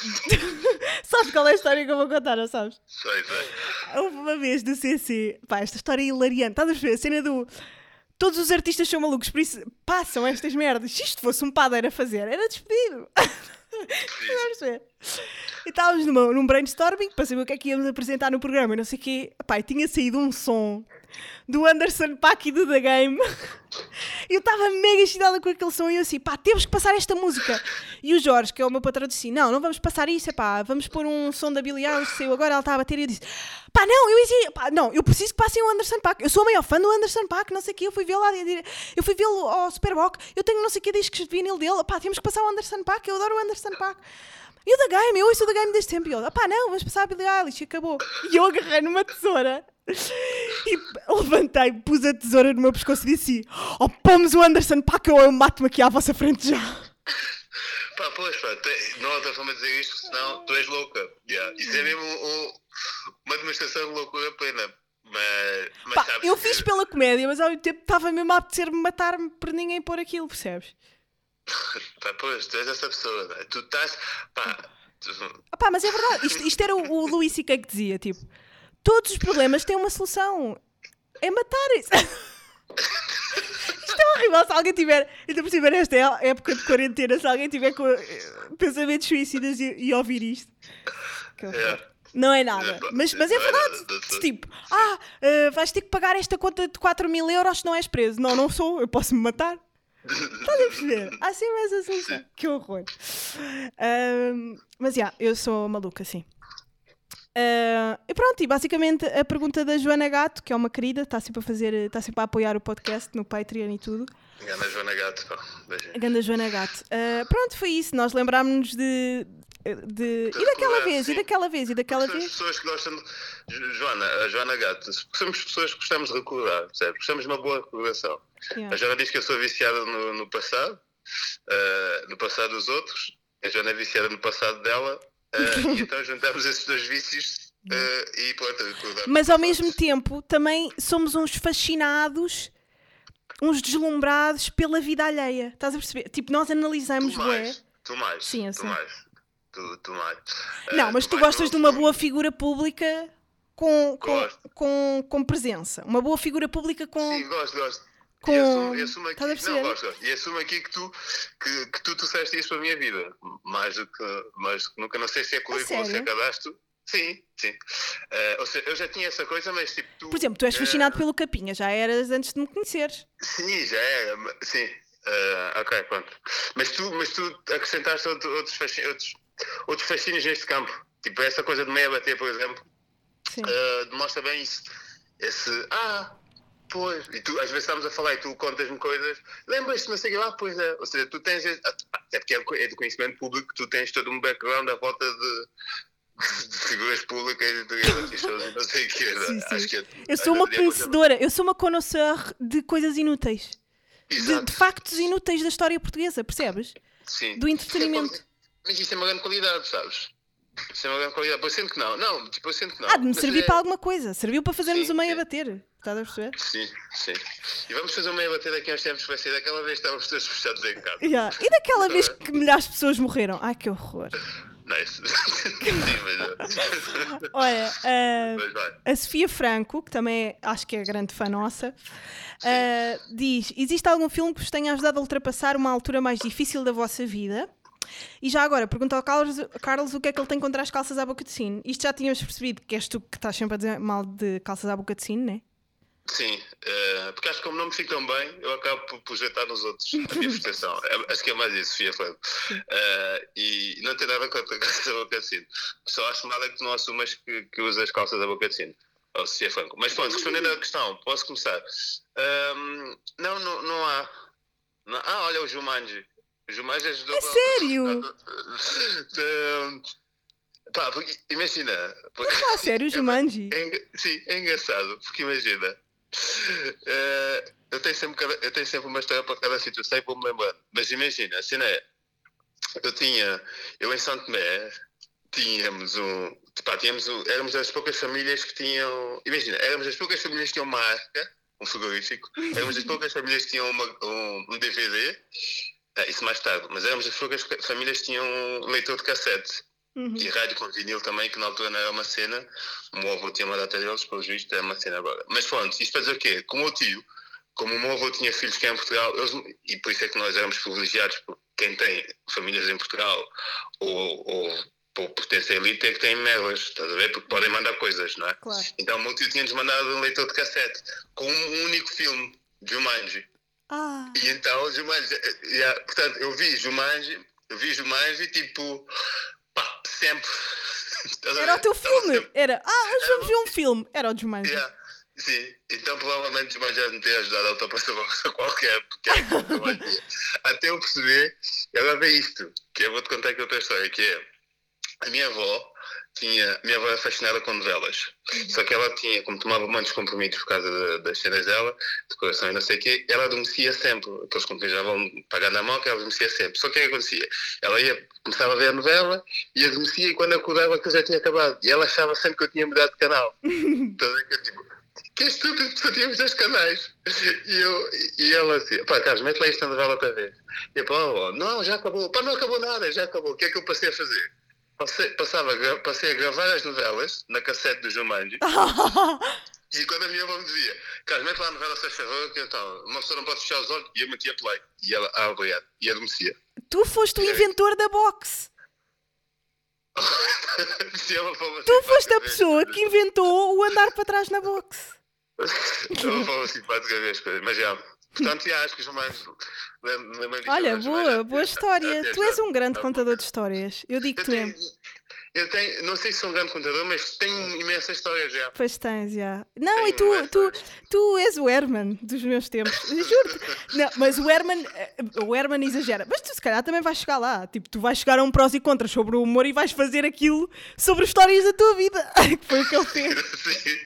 [SPEAKER 2] sabes qual é a história que eu vou contar, não sabes?
[SPEAKER 4] Sei, sei.
[SPEAKER 2] Houve uma vez no CC, pá, esta história é hilariante. Estás a ver? A cena do. Todos os artistas são malucos, por isso passam estas merdas. Se isto fosse um padeiro a fazer, era despedido. Vamos ver. E estávamos numa, num brainstorming para saber o que é que íamos apresentar no programa e não sei o quê. Pai, tinha saído um som do Anderson Paak e do The Game. Eu estava mega excitada com aquele som e eu assim, pá, temos que passar esta música. E o Jorge, que é o meu patrão, disse não, não vamos passar isso, pá, vamos pôr um som da Billie Eilish que saiu agora, ela está a bater. E eu disse, pá, não, eu disse, pá, não, eu preciso que passem o Anderson Paak. Eu sou o maior fã do Anderson Paak, não sei o quê, eu fui vê-lo lá, eu fui vê-lo ao Superbock, eu tenho não sei o quê discos de vinil dele, pá, temos que passar o Anderson Paak, eu adoro o Anderson Paak. E o da Game, eu ouço o da Game desde tempo. E ele, pá, não, vamos passar a Billie Eilish, e acabou. E eu agarrei numa tesoura e levantei, pus a tesoura no meu pescoço e disse: Oh, pomos o Anderson, pá, que eu mato-me aqui à vossa frente já.
[SPEAKER 4] Pá, pois, pá, te, não há outra forma de dizer isto, senão tu és louca. Yeah. Isso é mesmo um, uma demonstração de loucura plena. Mas, mas
[SPEAKER 2] pá, eu que... fiz pela comédia, mas ao mesmo tempo estava mesmo a apetecer-me matar-me por ninguém pôr aquilo, percebes?
[SPEAKER 4] pá, pois, tu és essa pessoa, né? tu estás. Pá.
[SPEAKER 2] Ah, pá, mas é verdade, isto, isto era o, o Luís C.K. que dizia, tipo Todos os problemas têm uma solução. É matar isso. Isto é horrível. Se alguém tiver, ainda por cima nesta época de quarentena, se alguém tiver com eh, pensamentos suicidas e, e ouvir isto. É. Não é nada. Mas, mas é verdade. Tipo, ah, uh, vais ter que pagar esta conta de 4 mil euros se não és preso. Não, não sou. Eu posso me matar. Estás a perceber? Há sempre essa solução. Que horror. Uh, mas já, yeah, eu sou maluca, sim. Uh, e pronto, e basicamente a pergunta da Joana Gato, que é uma querida, está sempre a fazer, está sempre a apoiar o podcast no Patreon e tudo.
[SPEAKER 4] Ganda Joana Gato, pá.
[SPEAKER 2] Ganda Joana Gato. Uh, pronto, foi isso. Nós lembrámos-nos de, de. E daquela vez, e daquela vez, e daquela vez.
[SPEAKER 4] pessoas que gostam de. Joana, a Joana Gato, somos pessoas que gostamos de recordar, percebes? Gostamos de uma boa recordação. Yeah. A Joana diz que eu sou viciada no, no passado, uh, no passado dos outros. A Joana é viciada no passado dela Uh, então juntamos esses dois vícios uh, e pronto.
[SPEAKER 2] Mas ao mesmo tempo também somos uns fascinados, uns deslumbrados pela vida alheia. Estás a perceber? Tipo, nós analisamos.
[SPEAKER 4] Tu mais, tu mais. Sim, eu tu mais. Mais.
[SPEAKER 2] Não, mas tu gostas de uma boa figura pública com, com, com, com, presença. Uma boa figura pública com.
[SPEAKER 4] Sim, gosto, gosto. Com... E assumo, assumo aqui, não, gosto, gosto. E assumo aqui que tu, que, que tu trouxeste isso para a minha vida. Mais do que. Mas nunca não sei se é currículo ou se é cadastro. Sim, sim. Uh, ou seja, eu já tinha essa coisa, mas tipo tu.
[SPEAKER 2] Por exemplo, tu és fascinado uh, pelo Capinha, já eras antes de me conheceres.
[SPEAKER 4] Sim, já era, sim. Uh, ok, pronto. Mas tu, mas tu acrescentaste outros, outros, outros fascínios neste campo. Tipo, essa coisa de meia bater, por exemplo, uh, demonstra bem isso. Esse, ah, pois, e tu às vezes estamos a falar e tu contas-me coisas, lembras-te, não sei lá, pois é. Ou seja, tu tens, até porque é, é do conhecimento público, tu tens todo um background à volta de de figuras públicas e de não sei o que. Acho que é,
[SPEAKER 2] eu sou uma conhecedora, eu sou uma conhecedora de coisas inúteis. De, de, factos inúteis da história portuguesa, percebes?
[SPEAKER 4] Sim.
[SPEAKER 2] Do entretenimento.
[SPEAKER 4] Mas isso é uma grande qualidade, sabes? Isso é uma grande qualidade. Pois sinto que não. Não, tipo, eu sinto que não.
[SPEAKER 2] Ah, de me servir é... para alguma coisa. Serviu para fazermos sim, o meio a bater. Estás a perceber?
[SPEAKER 4] Sim, sim. E vamos fazer o meio a bater daqui a uns tempos, vai ser daquela vez que estávamos todos fechados em casa.
[SPEAKER 2] Yeah. E daquela vez que milhares de pessoas morreram. Ai, que horror.
[SPEAKER 4] Nice.
[SPEAKER 2] Olha, uh, a Sofia Franco, que também é, acho que é grande fã nossa, uh, diz: Existe algum filme que vos tenha ajudado a ultrapassar uma altura mais difícil da vossa vida? E já agora, pergunta ao Carlos, Carlos o que é que ele tem contra as calças à boca de sino. Isto já tínhamos percebido que és tu que estás sempre a dizer mal de calças à boca de sino, não é?
[SPEAKER 4] Sim, uh, porque acho que como não me ficam bem, eu acabo por projetar nos outros a minha frustração. É, acho que é mais isso, Sofia Franco. Uh, e não tem nada contra calças da boca de sino. Só acho mal é que tu não assumas que, que usas calças da boca de sino. Ou Sofia Franco. Mas pronto, respondendo à questão, posso começar. Um, não, não, não há. Não, ah, olha o Jumanji. O Jumanji ajudou.
[SPEAKER 2] É sério?
[SPEAKER 4] Pá, porque, imagina.
[SPEAKER 2] Porque, ah, sério, o Jumanji?
[SPEAKER 4] É, é, sim, é engraçado, porque imagina Uh, eu, tenho sempre, eu tenho sempre uma história para cada situação e vou-me lembrar. Mas imagina, a cena é. Eu tinha. Eu em Santo Tomé tínhamos um. Pá, tínhamos um, éramos das poucas famílias que tinham. Imagina, éramos das poucas famílias que tinham uma arca, um frigorífico, éramos das poucas famílias que tinham uma, um, um DVD, é, isso mais tarde, mas éramos das poucas famílias que tinham leitor de cassete. Uhum. E rádio com vinil também, que na altura não era uma cena. O meu avô tinha uma data deles, pelo visto é uma cena agora. Mas pronto, isto para dizer o quê? Como o tio, como o meu avô tinha filhos que em Portugal, eles, e por isso é que nós éramos privilegiados, porque quem tem famílias em Portugal ou, ou por pertence à elite é que tem merdas, estás a ver? Porque podem mandar coisas, não é?
[SPEAKER 2] Claro.
[SPEAKER 4] Então o meu tio tinha-nos mandado um leitor de cassete com um único filme, Jumanji.
[SPEAKER 2] Ah.
[SPEAKER 4] E então, Jumanji, yeah, portanto, eu vi Jumanji, eu vi Jumanji tipo Pá, sempre.
[SPEAKER 2] Era o teu filme. Era, ah, hoje vamos ver um filme. Era o Jumanji.
[SPEAKER 4] Yeah. Sim, então provavelmente Jumanji já me ter ajudado a ultrapassar qualquer, porque é até eu perceber, ela vê isto, que eu vou-te contar aqui outra história, que é a minha avó tinha. Minha avó era fascinada com novelas. Uhum. Só que ela tinha, como tomava muitos compromissos por causa de, das cenas dela, decoração e não sei o quê, ela adormecia sempre. Aqueles compromissos já vão pagar na mão, que ela adormecia sempre. Só que o que acontecia? Ela ia, começava a ver a novela e adormecia e quando acordava que já tinha acabado. E ela achava sempre que eu tinha mudado de canal. então, eu, tipo, que estúpido, só tínhamos dois canais. E, eu, e ela assim, pá, Carlos, mete lá esta novela outra vez. E eu, pá, oh, não, já acabou. Pá, não acabou nada, já acabou. O que é que eu passei a fazer? Passei, passava, passei a gravar as novelas na cassete do Jumanji. e quando a minha avó me dizia, Carlos, mete lá a novela, se favor, que então, uma pessoa não pode fechar os olhos, e eu metia play. E ela, ah, obrigado. E adormecia.
[SPEAKER 2] Tu foste o inventor da box.
[SPEAKER 4] Assim,
[SPEAKER 2] tu foste a pessoa que inventou o andar para trás na box.
[SPEAKER 4] Ela falou simpaticamente as coisas, mas já. Portanto, já, acho que os humanos
[SPEAKER 2] Olha, boa, boa história. Tu és um grande contador de histórias. Eu digo que tu é.
[SPEAKER 4] Eu tenho, não sei se sou um grande contador, mas tenho imensa história já.
[SPEAKER 2] Pois tens, já. Não, tenho e tu, tu, tu és o Herman dos meus tempos. Juro-te. Não, mas o Herman, eh, o Herman exagera. Mas tu se calhar também vais chegar lá. Tipo, tu vais chegar a um prós e contras sobre o humor e vais fazer aquilo sobre histórias da tua vida. que foi o que ele fez.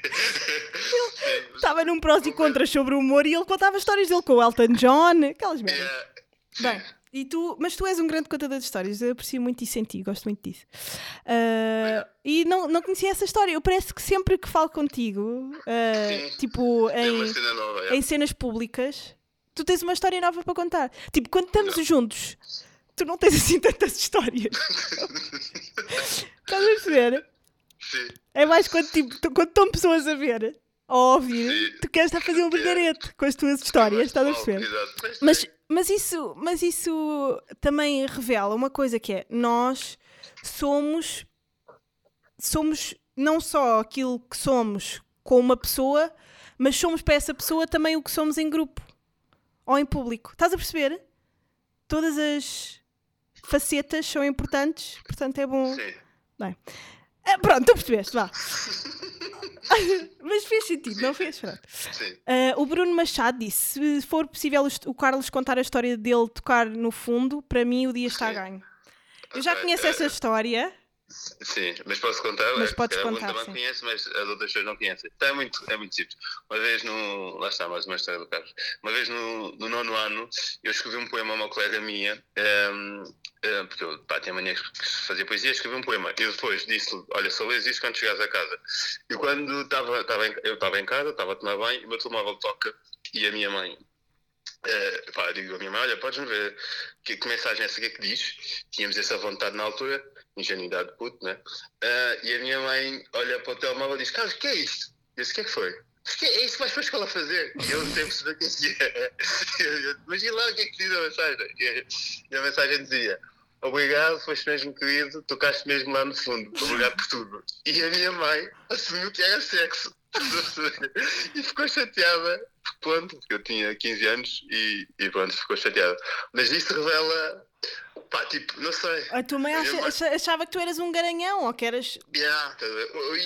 [SPEAKER 2] Ele estava num prós e contras sobre o humor e ele contava histórias dele com o Elton John, aquelas merdas. Yeah. Bem, e tu, mas tu és um grande contador de histórias, eu aprecio muito isso em ti, gosto muito disso. Uh, e não, não conhecia essa história, eu parece que sempre que falo contigo, uh, tipo em, cena nova, é. em cenas públicas, tu tens uma história nova para contar. Tipo, quando estamos não. juntos, tu não tens assim tantas histórias. Estás a perceber?
[SPEAKER 4] Sim.
[SPEAKER 2] É mais quando, tipo, quando estão pessoas a ver a ouvir,
[SPEAKER 4] Sim.
[SPEAKER 2] tu queres estar a fazer um brilharete com as tuas histórias, estás a perceber? Mas, mas, isso, mas isso também revela uma coisa que é nós somos somos não só aquilo que somos com uma pessoa, mas somos para essa pessoa também o que somos em grupo ou em público. Estás a perceber? Todas as facetas são importantes, portanto é bom.
[SPEAKER 4] Sim.
[SPEAKER 2] Ah, pronto, tu percebeste, vá. mas fez sentido, não fez? Pronto. Ah, o Bruno Machado disse: se for possível o- Carlos contar a história dele tocar no fundo, para mim o dia está
[SPEAKER 4] Sim.
[SPEAKER 2] ganho. Eu já conheço essa história.
[SPEAKER 4] Sim, mas posso contar?
[SPEAKER 2] Mas
[SPEAKER 4] É,
[SPEAKER 2] podes
[SPEAKER 4] o
[SPEAKER 2] contar,
[SPEAKER 4] Bruno
[SPEAKER 2] sim.
[SPEAKER 4] também conhece, mas as outras pessoas não conhecem. Então é muito, é muito simples. Uma vez no. Lá está, mais uma história do Carlos. Uma vez no, no nono ano, eu escrevi um poema a uma colega minha, ehm, ehm, porque eu pá, tinha mania que fazia poesia, escrevi um poema. E depois disse-lhe: Olha, só lês isto quando chegares a casa. E quando estava, estava em, eu estava em casa, estava a tomar banho, e o meu telemóvel toca, e a minha mãe. eh, pá, digo à minha mãe, olha, podes-me ver que, que mensagem é essa que é que diz? Tínhamos essa vontade na altura, ingenuidade de puto, né? Ah, e a minha mãe olha para o telemóvel e diz: Carlos, o que é isto? Eu disse: O que é que foi? "O que é isso que vais para a escola fazer? E eu não perceber o que é que é. Lá o que é que diz a mensagem? E- a mensagem dizia: Obrigado, foste mesmo querido, tocaste mesmo lá no fundo. Obrigado por tudo. E a minha mãe assumiu que era sexo. e ficou chateada. Pronto, porque eu tinha 15 anos e, e pronto, ficou chateada. Mas isso revela. Pá, tipo, não sei.
[SPEAKER 2] A tua mãe acha- achava que tu eras um garanhão ou que eras.
[SPEAKER 4] Yeah,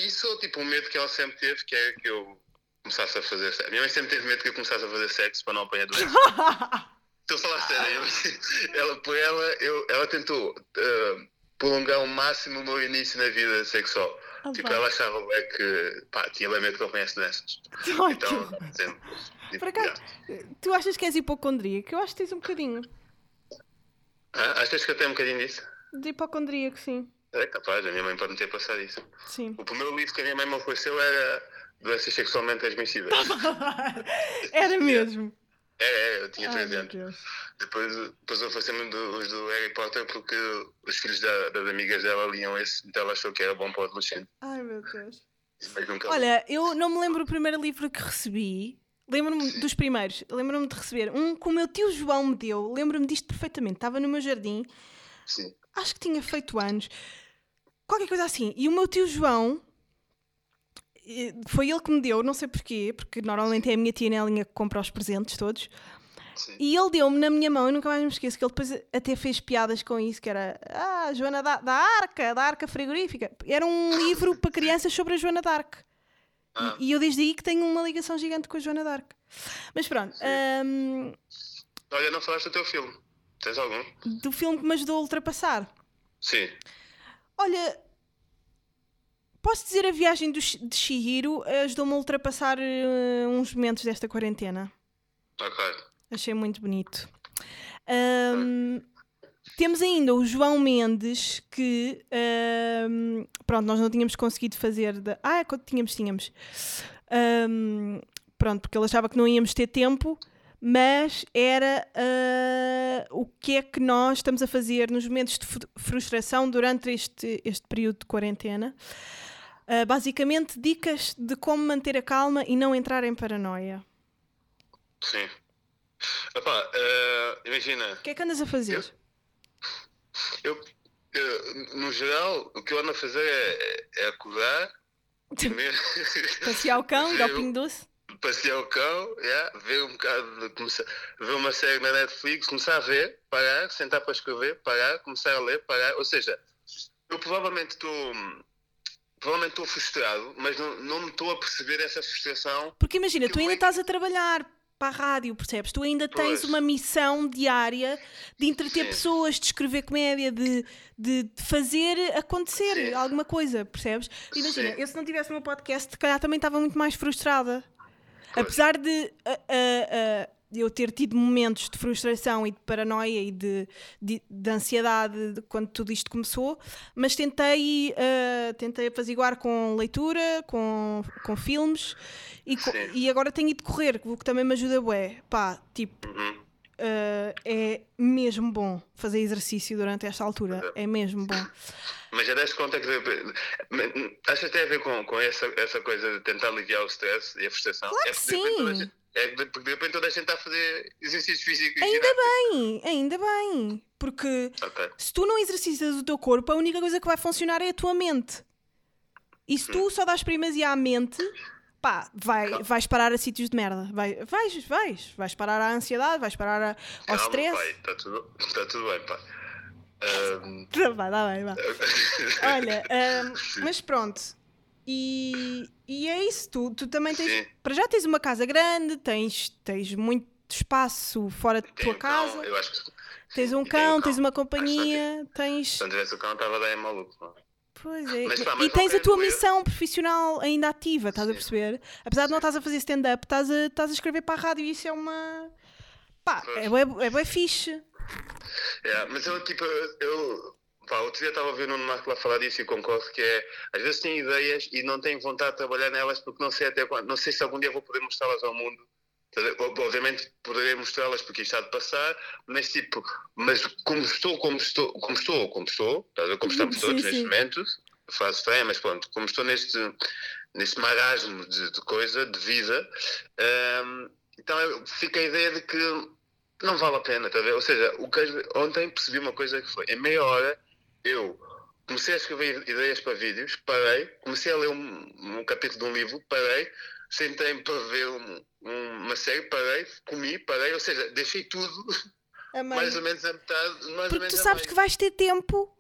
[SPEAKER 4] Isso, tipo, um medo que ela sempre teve, que é que eu começasse a fazer sexo. Minha mãe sempre teve medo que eu começasse a fazer sexo para não apanhar doença. Estou a falar sério. ela, por ela, eu, ela tentou eh, prolongar ao máximo o meu início na vida sexual.
[SPEAKER 2] Ah,
[SPEAKER 4] tipo, ela achava é que, pá, tinha medo que eu apanhasse doenças. Então, sempre. tipo,
[SPEAKER 2] Por acaso,
[SPEAKER 4] yeah.
[SPEAKER 2] tu achas que és hipocondríaco? Eu acho que tens um bocadinho
[SPEAKER 4] Ah, achas que eu tenho um bocadinho disso?
[SPEAKER 2] de hipocondríaco, sim.
[SPEAKER 4] É capaz, a minha mãe pode me ter passado isso.
[SPEAKER 2] Sim.
[SPEAKER 4] O primeiro livro que a minha mãe me ofereceu era Doenças Sexualmente Transmissíveis.
[SPEAKER 2] Era mesmo.
[SPEAKER 4] É, é, eu tinha
[SPEAKER 2] Ai,
[SPEAKER 4] 13
[SPEAKER 2] meu
[SPEAKER 4] anos. Depois, depois ofereceu-me os do Harry Potter porque os filhos da- das amigas dela liam esse, então ela achou que era bom para o adolescente.
[SPEAKER 2] Ai, meu Deus. Olha, eu não me lembro o primeiro livro que recebi. Lembro-me dos primeiros. Lembro-me de receber um que o meu tio João me deu. Lembro-me disto perfeitamente. Estava no meu jardim.
[SPEAKER 4] Sim.
[SPEAKER 2] Acho que tinha feito anos. Qualquer coisa assim. E o meu tio João. Foi ele que me deu, não sei porquê, porque normalmente é a minha tia Nelinha que compra os presentes todos.
[SPEAKER 4] Sim.
[SPEAKER 2] E ele deu-me na minha mão, eu nunca mais me esqueço, que ele depois até fez piadas com isso, que era Ah, Joana da, da Arca, da Arca Frigorífica. Era um livro para crianças sobre a Joana d'Arc.
[SPEAKER 4] Ah.
[SPEAKER 2] E, e eu desde aí que tenho uma ligação gigante com a Joana d'Arc. Mas pronto, hum,
[SPEAKER 4] Olha, não falaste do teu filme. Tens algum?
[SPEAKER 2] do filme que me ajudou a ultrapassar.
[SPEAKER 4] Sim.
[SPEAKER 2] Olha, posso dizer a viagem do, de Shihiro ajudou-me a ultrapassar eh, uns momentos desta quarentena.
[SPEAKER 4] Ok.
[SPEAKER 2] Achei muito bonito. Ahm, temos ainda o João Mendes, que pronto, nós não tínhamos conseguido fazer. De... Ah, quando tínhamos, tínhamos. Pronto, porque ele achava que não íamos ter tempo, mas era ah, o que é que nós estamos a fazer nos momentos de fru- frustração durante este, este período de quarentena. Ah, basicamente, dicas de como manter a calma e não entrar em paranoia.
[SPEAKER 4] Sim. Epá, eh, imagina,
[SPEAKER 2] O que é que andas a fazer?
[SPEAKER 4] eu, eu, no geral, o que eu ando a fazer é, é acordar, comer,
[SPEAKER 2] Passear o cão, ao
[SPEAKER 4] ver-
[SPEAKER 2] Pingo Doce?
[SPEAKER 4] passear o cão, yeah, ver um bocado, começar, ver uma série na Netflix, começar a ver, parar, sentar para escrever, parar, começar a ler, parar. Ou seja, eu provavelmente estou. Provavelmente estou frustrado, mas não, não me estou a perceber essa frustração.
[SPEAKER 2] Porque imagina, tu
[SPEAKER 4] Eu
[SPEAKER 2] ainda estás a trabalhar para a rádio, percebes? Tu ainda tens
[SPEAKER 4] Pois.
[SPEAKER 2] uma missão diária de entreter
[SPEAKER 4] Sim.
[SPEAKER 2] pessoas, de escrever comédia, de, de de fazer acontecer
[SPEAKER 4] Sim.
[SPEAKER 2] alguma coisa, percebes? Imagina,
[SPEAKER 4] Sim.
[SPEAKER 2] eu se não tivesse o meu podcast, se calhar também estava muito mais frustrada.
[SPEAKER 4] Pois.
[SPEAKER 2] Apesar de ah, ah, ah, eu ter tido momentos de frustração e de paranoia e de, de, de ansiedade de quando tudo isto começou, mas tentei, ah, tentei apaziguar com leitura, com, com filmes e, co-
[SPEAKER 4] Sim.
[SPEAKER 2] e agora tenho ido correr, o que também me ajuda bué. Pá, tipo,
[SPEAKER 4] Uhum.
[SPEAKER 2] uh, é mesmo bom fazer exercício durante esta altura. É mesmo bom.
[SPEAKER 4] Mas já deste conta que. Achas que tem a ver com, com essa, essa coisa de tentar aliviar o stress e a frustração?
[SPEAKER 2] Claro
[SPEAKER 4] é
[SPEAKER 2] que sim!
[SPEAKER 4] É porque de repente toda a gente está a fazer exercícios físicos.
[SPEAKER 2] Ainda bem, ainda bem. Porque okay. se tu não exercitas o teu corpo, a única coisa que vai funcionar é a tua mente. E se tu hum. só dás primazia à mente, pá, vai, vais parar a sítios de merda. Vai, vais, vais. Vais parar à ansiedade, vais parar a, ao Calma, stress.
[SPEAKER 4] Está tudo, tá tudo bem, pá.
[SPEAKER 2] Um... Tá bem, tá bem, vá. Olha, um, mas pronto. E, e é isso, tu, tu também tens. Sim. Para já tens uma casa grande, tens, tens muito espaço fora da tua casa.
[SPEAKER 4] eu acho que...
[SPEAKER 2] Tens um cão, tens uma companhia, tens.
[SPEAKER 4] Se não tivesse o cão, estava daí maluco.
[SPEAKER 2] Pois é. Mas, pá, mas e tens a tua missão profissional ainda ativa, estás Sim. a perceber? Apesar de não estás a fazer stand-up, estás a, estás a escrever para a rádio e isso é uma. pá, é, é, é bem fixe.
[SPEAKER 4] É, mas eu, tipo, eu Pá, outro dia estava a ver o Nuno Marco lá falar disso e concordo que é, às vezes tenho ideias e não tenho vontade de trabalhar nelas porque não sei até quando, não sei se algum dia vou poder mostrá-las ao mundo. Obviamente poderei mostrá-las porque isto está de passar, mas tipo, mas como estou, como estou, como estou, como estou, como estamos todos sim, neste momento, faz estranha, mas pronto, como estou neste, neste marasmo de, de coisa, de vida, um, então fica a ideia de que não vale a pena, tá Ou seja, o que, ontem percebi uma coisa que foi, em meia hora eu comecei a escrever ideias para vídeos, parei, comecei a ler um, um capítulo de um livro, parei, sentei-me para ver um, uma série, parei, comi, parei, ou seja, deixei tudo mais ou menos a metade. Mais
[SPEAKER 2] Porque tu sabes que vais ter tempo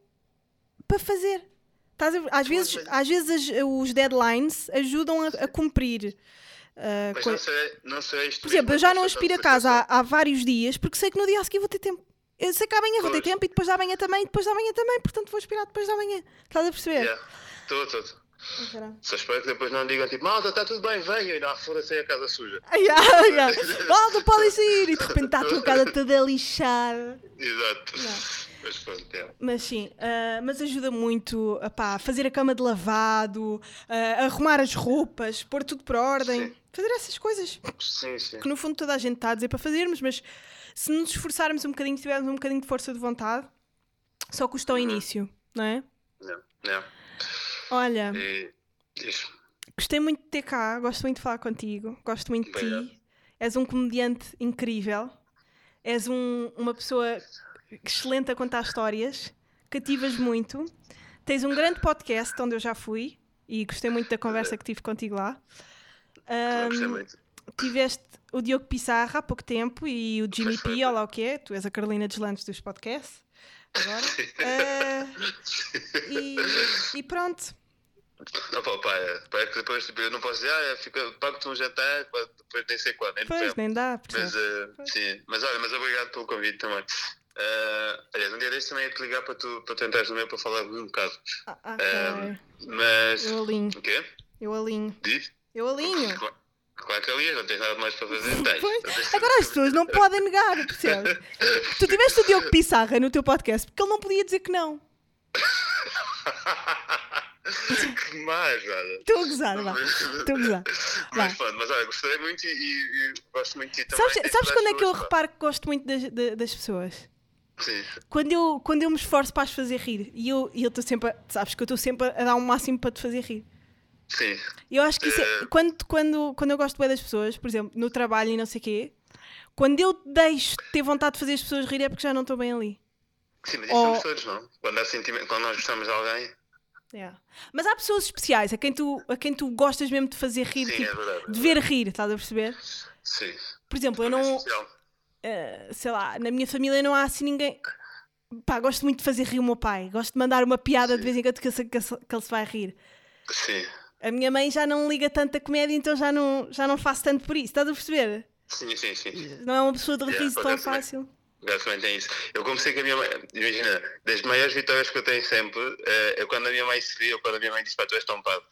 [SPEAKER 2] para fazer. Estás a, às, vezes, às vezes os deadlines ajudam a, a cumprir.
[SPEAKER 4] Uh, Mas não sei, não
[SPEAKER 2] Por exemplo, eu já não aspiro a casa há, há vários dias porque sei que no dia a seguir vou ter tempo. Eu sei que amanhã vou ter tempo e depois da manhã também, depois da manhã também, portanto vou esperar depois da manhã. Estás a perceber?
[SPEAKER 4] Estou, yeah. estou. Só espero que depois não digam tipo, malta, está tudo bem, venham e não, foda-se a casa suja.
[SPEAKER 2] Yeah, yeah. malta, podem sair e de repente está a tua casa toda lixada.
[SPEAKER 4] Exato. Mas, pronto, é.
[SPEAKER 2] mas sim, uh, mas ajuda muito a fazer a cama de lavado, uh, arrumar as roupas, pôr tudo por ordem, sim. fazer essas coisas.
[SPEAKER 4] Sim, sim.
[SPEAKER 2] Que no fundo toda a gente está a dizer para fazermos, mas se nos esforçarmos um bocadinho, tivermos um bocadinho de força de vontade, só custa o uhum. início, não é?
[SPEAKER 4] Não, não.
[SPEAKER 2] Olha, e, gostei muito de ter cá, gosto muito de falar contigo, gosto muito de ti. És um comediante incrível, és um, uma pessoa excelente a contar histórias, cativas muito. Tens um grande podcast onde eu já fui e gostei muito da conversa que tive contigo lá.
[SPEAKER 4] Um, gostei muito.
[SPEAKER 2] Tiveste o Diogo Pissarra há pouco tempo e o Jimmy P, olha lá o que é, tu és a Carolina Deslandes dos podcasts. Agora. uh, e, e, pronto.
[SPEAKER 4] Não, pá, pá, é, pá, é que depois tipo, eu não posso dizer, ah, fica, pago-te um jantar, depois nem sei quando. Nem
[SPEAKER 2] pois, nem dá.
[SPEAKER 4] Mas, uh, sim, mas olha, mas obrigado pelo convite também. Uh, aliás, um dia deste também ia te ligar para tu, para tu entrares no meu para falar um bocado.
[SPEAKER 2] Ah, okay. uh,
[SPEAKER 4] mas.
[SPEAKER 2] Eu alinho.
[SPEAKER 4] O quê?
[SPEAKER 2] Eu alinho.
[SPEAKER 4] Diz?
[SPEAKER 2] Eu alinho.
[SPEAKER 4] Claro. Que aliás, não tens nada mais para fazer. Tens.
[SPEAKER 2] Pois. Agora as pessoas não podem negar, percebes? tu tiveste o Diogo Pissarra no teu podcast porque ele não podia dizer que não.
[SPEAKER 4] que mais, olha.
[SPEAKER 2] Estou a gozar, vá. Estou a gozar.
[SPEAKER 4] Mas, pronto, mas olha, gostei muito e, e, e, gosto muito de ti.
[SPEAKER 2] Sabes, sabes quando é que eu reparo que gosto muito das, das pessoas?
[SPEAKER 4] Sim.
[SPEAKER 2] Quando eu, quando eu me esforço para as fazer rir e eu estou sempre, a, sabes que eu estou sempre a dar o um máximo para te fazer rir.
[SPEAKER 4] Sim.
[SPEAKER 2] Eu acho que isso é, quando, quando, quando eu gosto bem das pessoas, por exemplo, no trabalho e não sei o quê, quando eu deixo de ter vontade de fazer as pessoas rir é porque já não estou bem ali.
[SPEAKER 4] Sim, mas isso Ou... somos todos, não? Quando, há sentimento, quando nós gostamos de alguém.
[SPEAKER 2] Yeah. Mas há pessoas especiais a quem, tu, a quem tu gostas mesmo de fazer rir,
[SPEAKER 4] Sim,
[SPEAKER 2] tipo,
[SPEAKER 4] é verdade,
[SPEAKER 2] de ver rir, estás a perceber?
[SPEAKER 4] Sim.
[SPEAKER 2] Por exemplo, eu não. Uh, sei lá, na minha família não há assim ninguém. Pá, gosto muito de fazer rir o meu pai. Gosto de mandar uma piada Sim. de vez em quando que, que, que ele se vai rir.
[SPEAKER 4] Sim.
[SPEAKER 2] A minha mãe já não liga tanto a comédia, então já não, já não faço tanto por isso. Estás a perceber?
[SPEAKER 4] Sim, sim, sim.
[SPEAKER 2] Não é uma pessoa de riso yeah, tão fácil.
[SPEAKER 4] Basicamente é isso. Eu comecei com a minha mãe, imagina, das maiores vitórias que eu tenho sempre, é, é quando a minha mãe se vê ou quando a minha mãe diz para tu és tampado.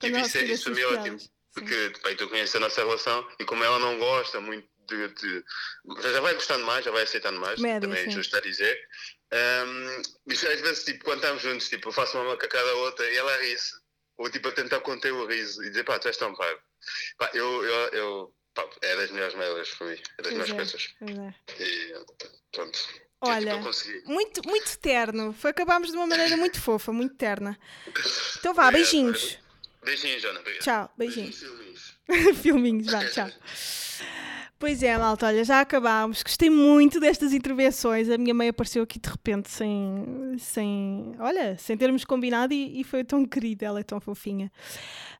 [SPEAKER 4] E isso, é, isso é ótimo. Porque pai, tu conheces a nossa relação e como ela não gosta muito de, de, já vai gostando mais, já vai aceitando mais, Média, também é justo a dizer. Um, mas às vezes, tipo, quando estamos juntos, tipo, eu faço uma macacada a outra e ela ri-se ou tipo a tentar conter o riso e dizer pá, tu és tão pago. Pá, eu, eu, eu, pá, é das melhores merdas para mim, é das melhores
[SPEAKER 2] é,
[SPEAKER 4] coisas.
[SPEAKER 2] é.
[SPEAKER 4] E pronto.
[SPEAKER 2] Olha,
[SPEAKER 4] Eu consegui.
[SPEAKER 2] muito, muito terno. Foi, acabámos de uma maneira muito fofa, muito terna. Então vá, beijinhos.
[SPEAKER 4] Beijinhos, Jana. Obrigado.
[SPEAKER 2] Tchau, beijinhos.
[SPEAKER 4] Beijinhos.
[SPEAKER 2] Filminhos, vá, tchau. Pois é, malta, olha, já acabámos. Gostei muito destas intervenções. A minha mãe apareceu aqui de repente sem, sem olha, sem termos combinado e, e foi tão querida, ela é tão fofinha.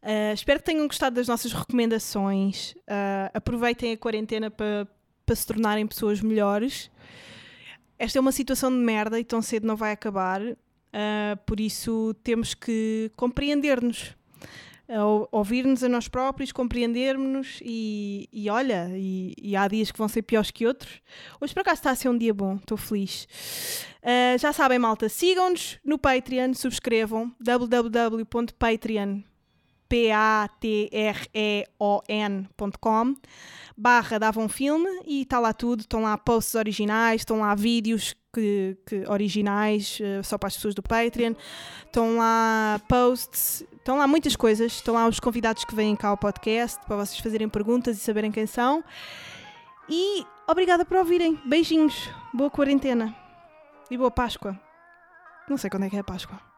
[SPEAKER 2] Ah, espero que tenham gostado das nossas recomendações. Ah, aproveitem a quarentena para para se tornarem pessoas melhores. Esta é uma situação de merda e tão cedo não vai acabar. Ah, por isso temos que compreender-nos ouvir-nos a nós próprios, compreendermos e, e olha, e, e há dias que vão ser piores que outros. Hoje por acaso está a ser um dia bom, estou feliz. Ah, já sabem, malta, sigam-nos no Patreon, subscrevam www.patreon p-a-t-r-e-o-n.com barra dava um filme e está lá tudo, estão lá posts originais, estão lá vídeos que, que originais eh, só para as pessoas do Patreon, estão lá posts, estão lá muitas coisas, estão lá os convidados que vêm cá ao podcast para vocês fazerem perguntas e saberem quem são. E obrigada por ouvirem. Beijinhos, boa quarentena e boa Páscoa. Não sei quando é que é a Páscoa.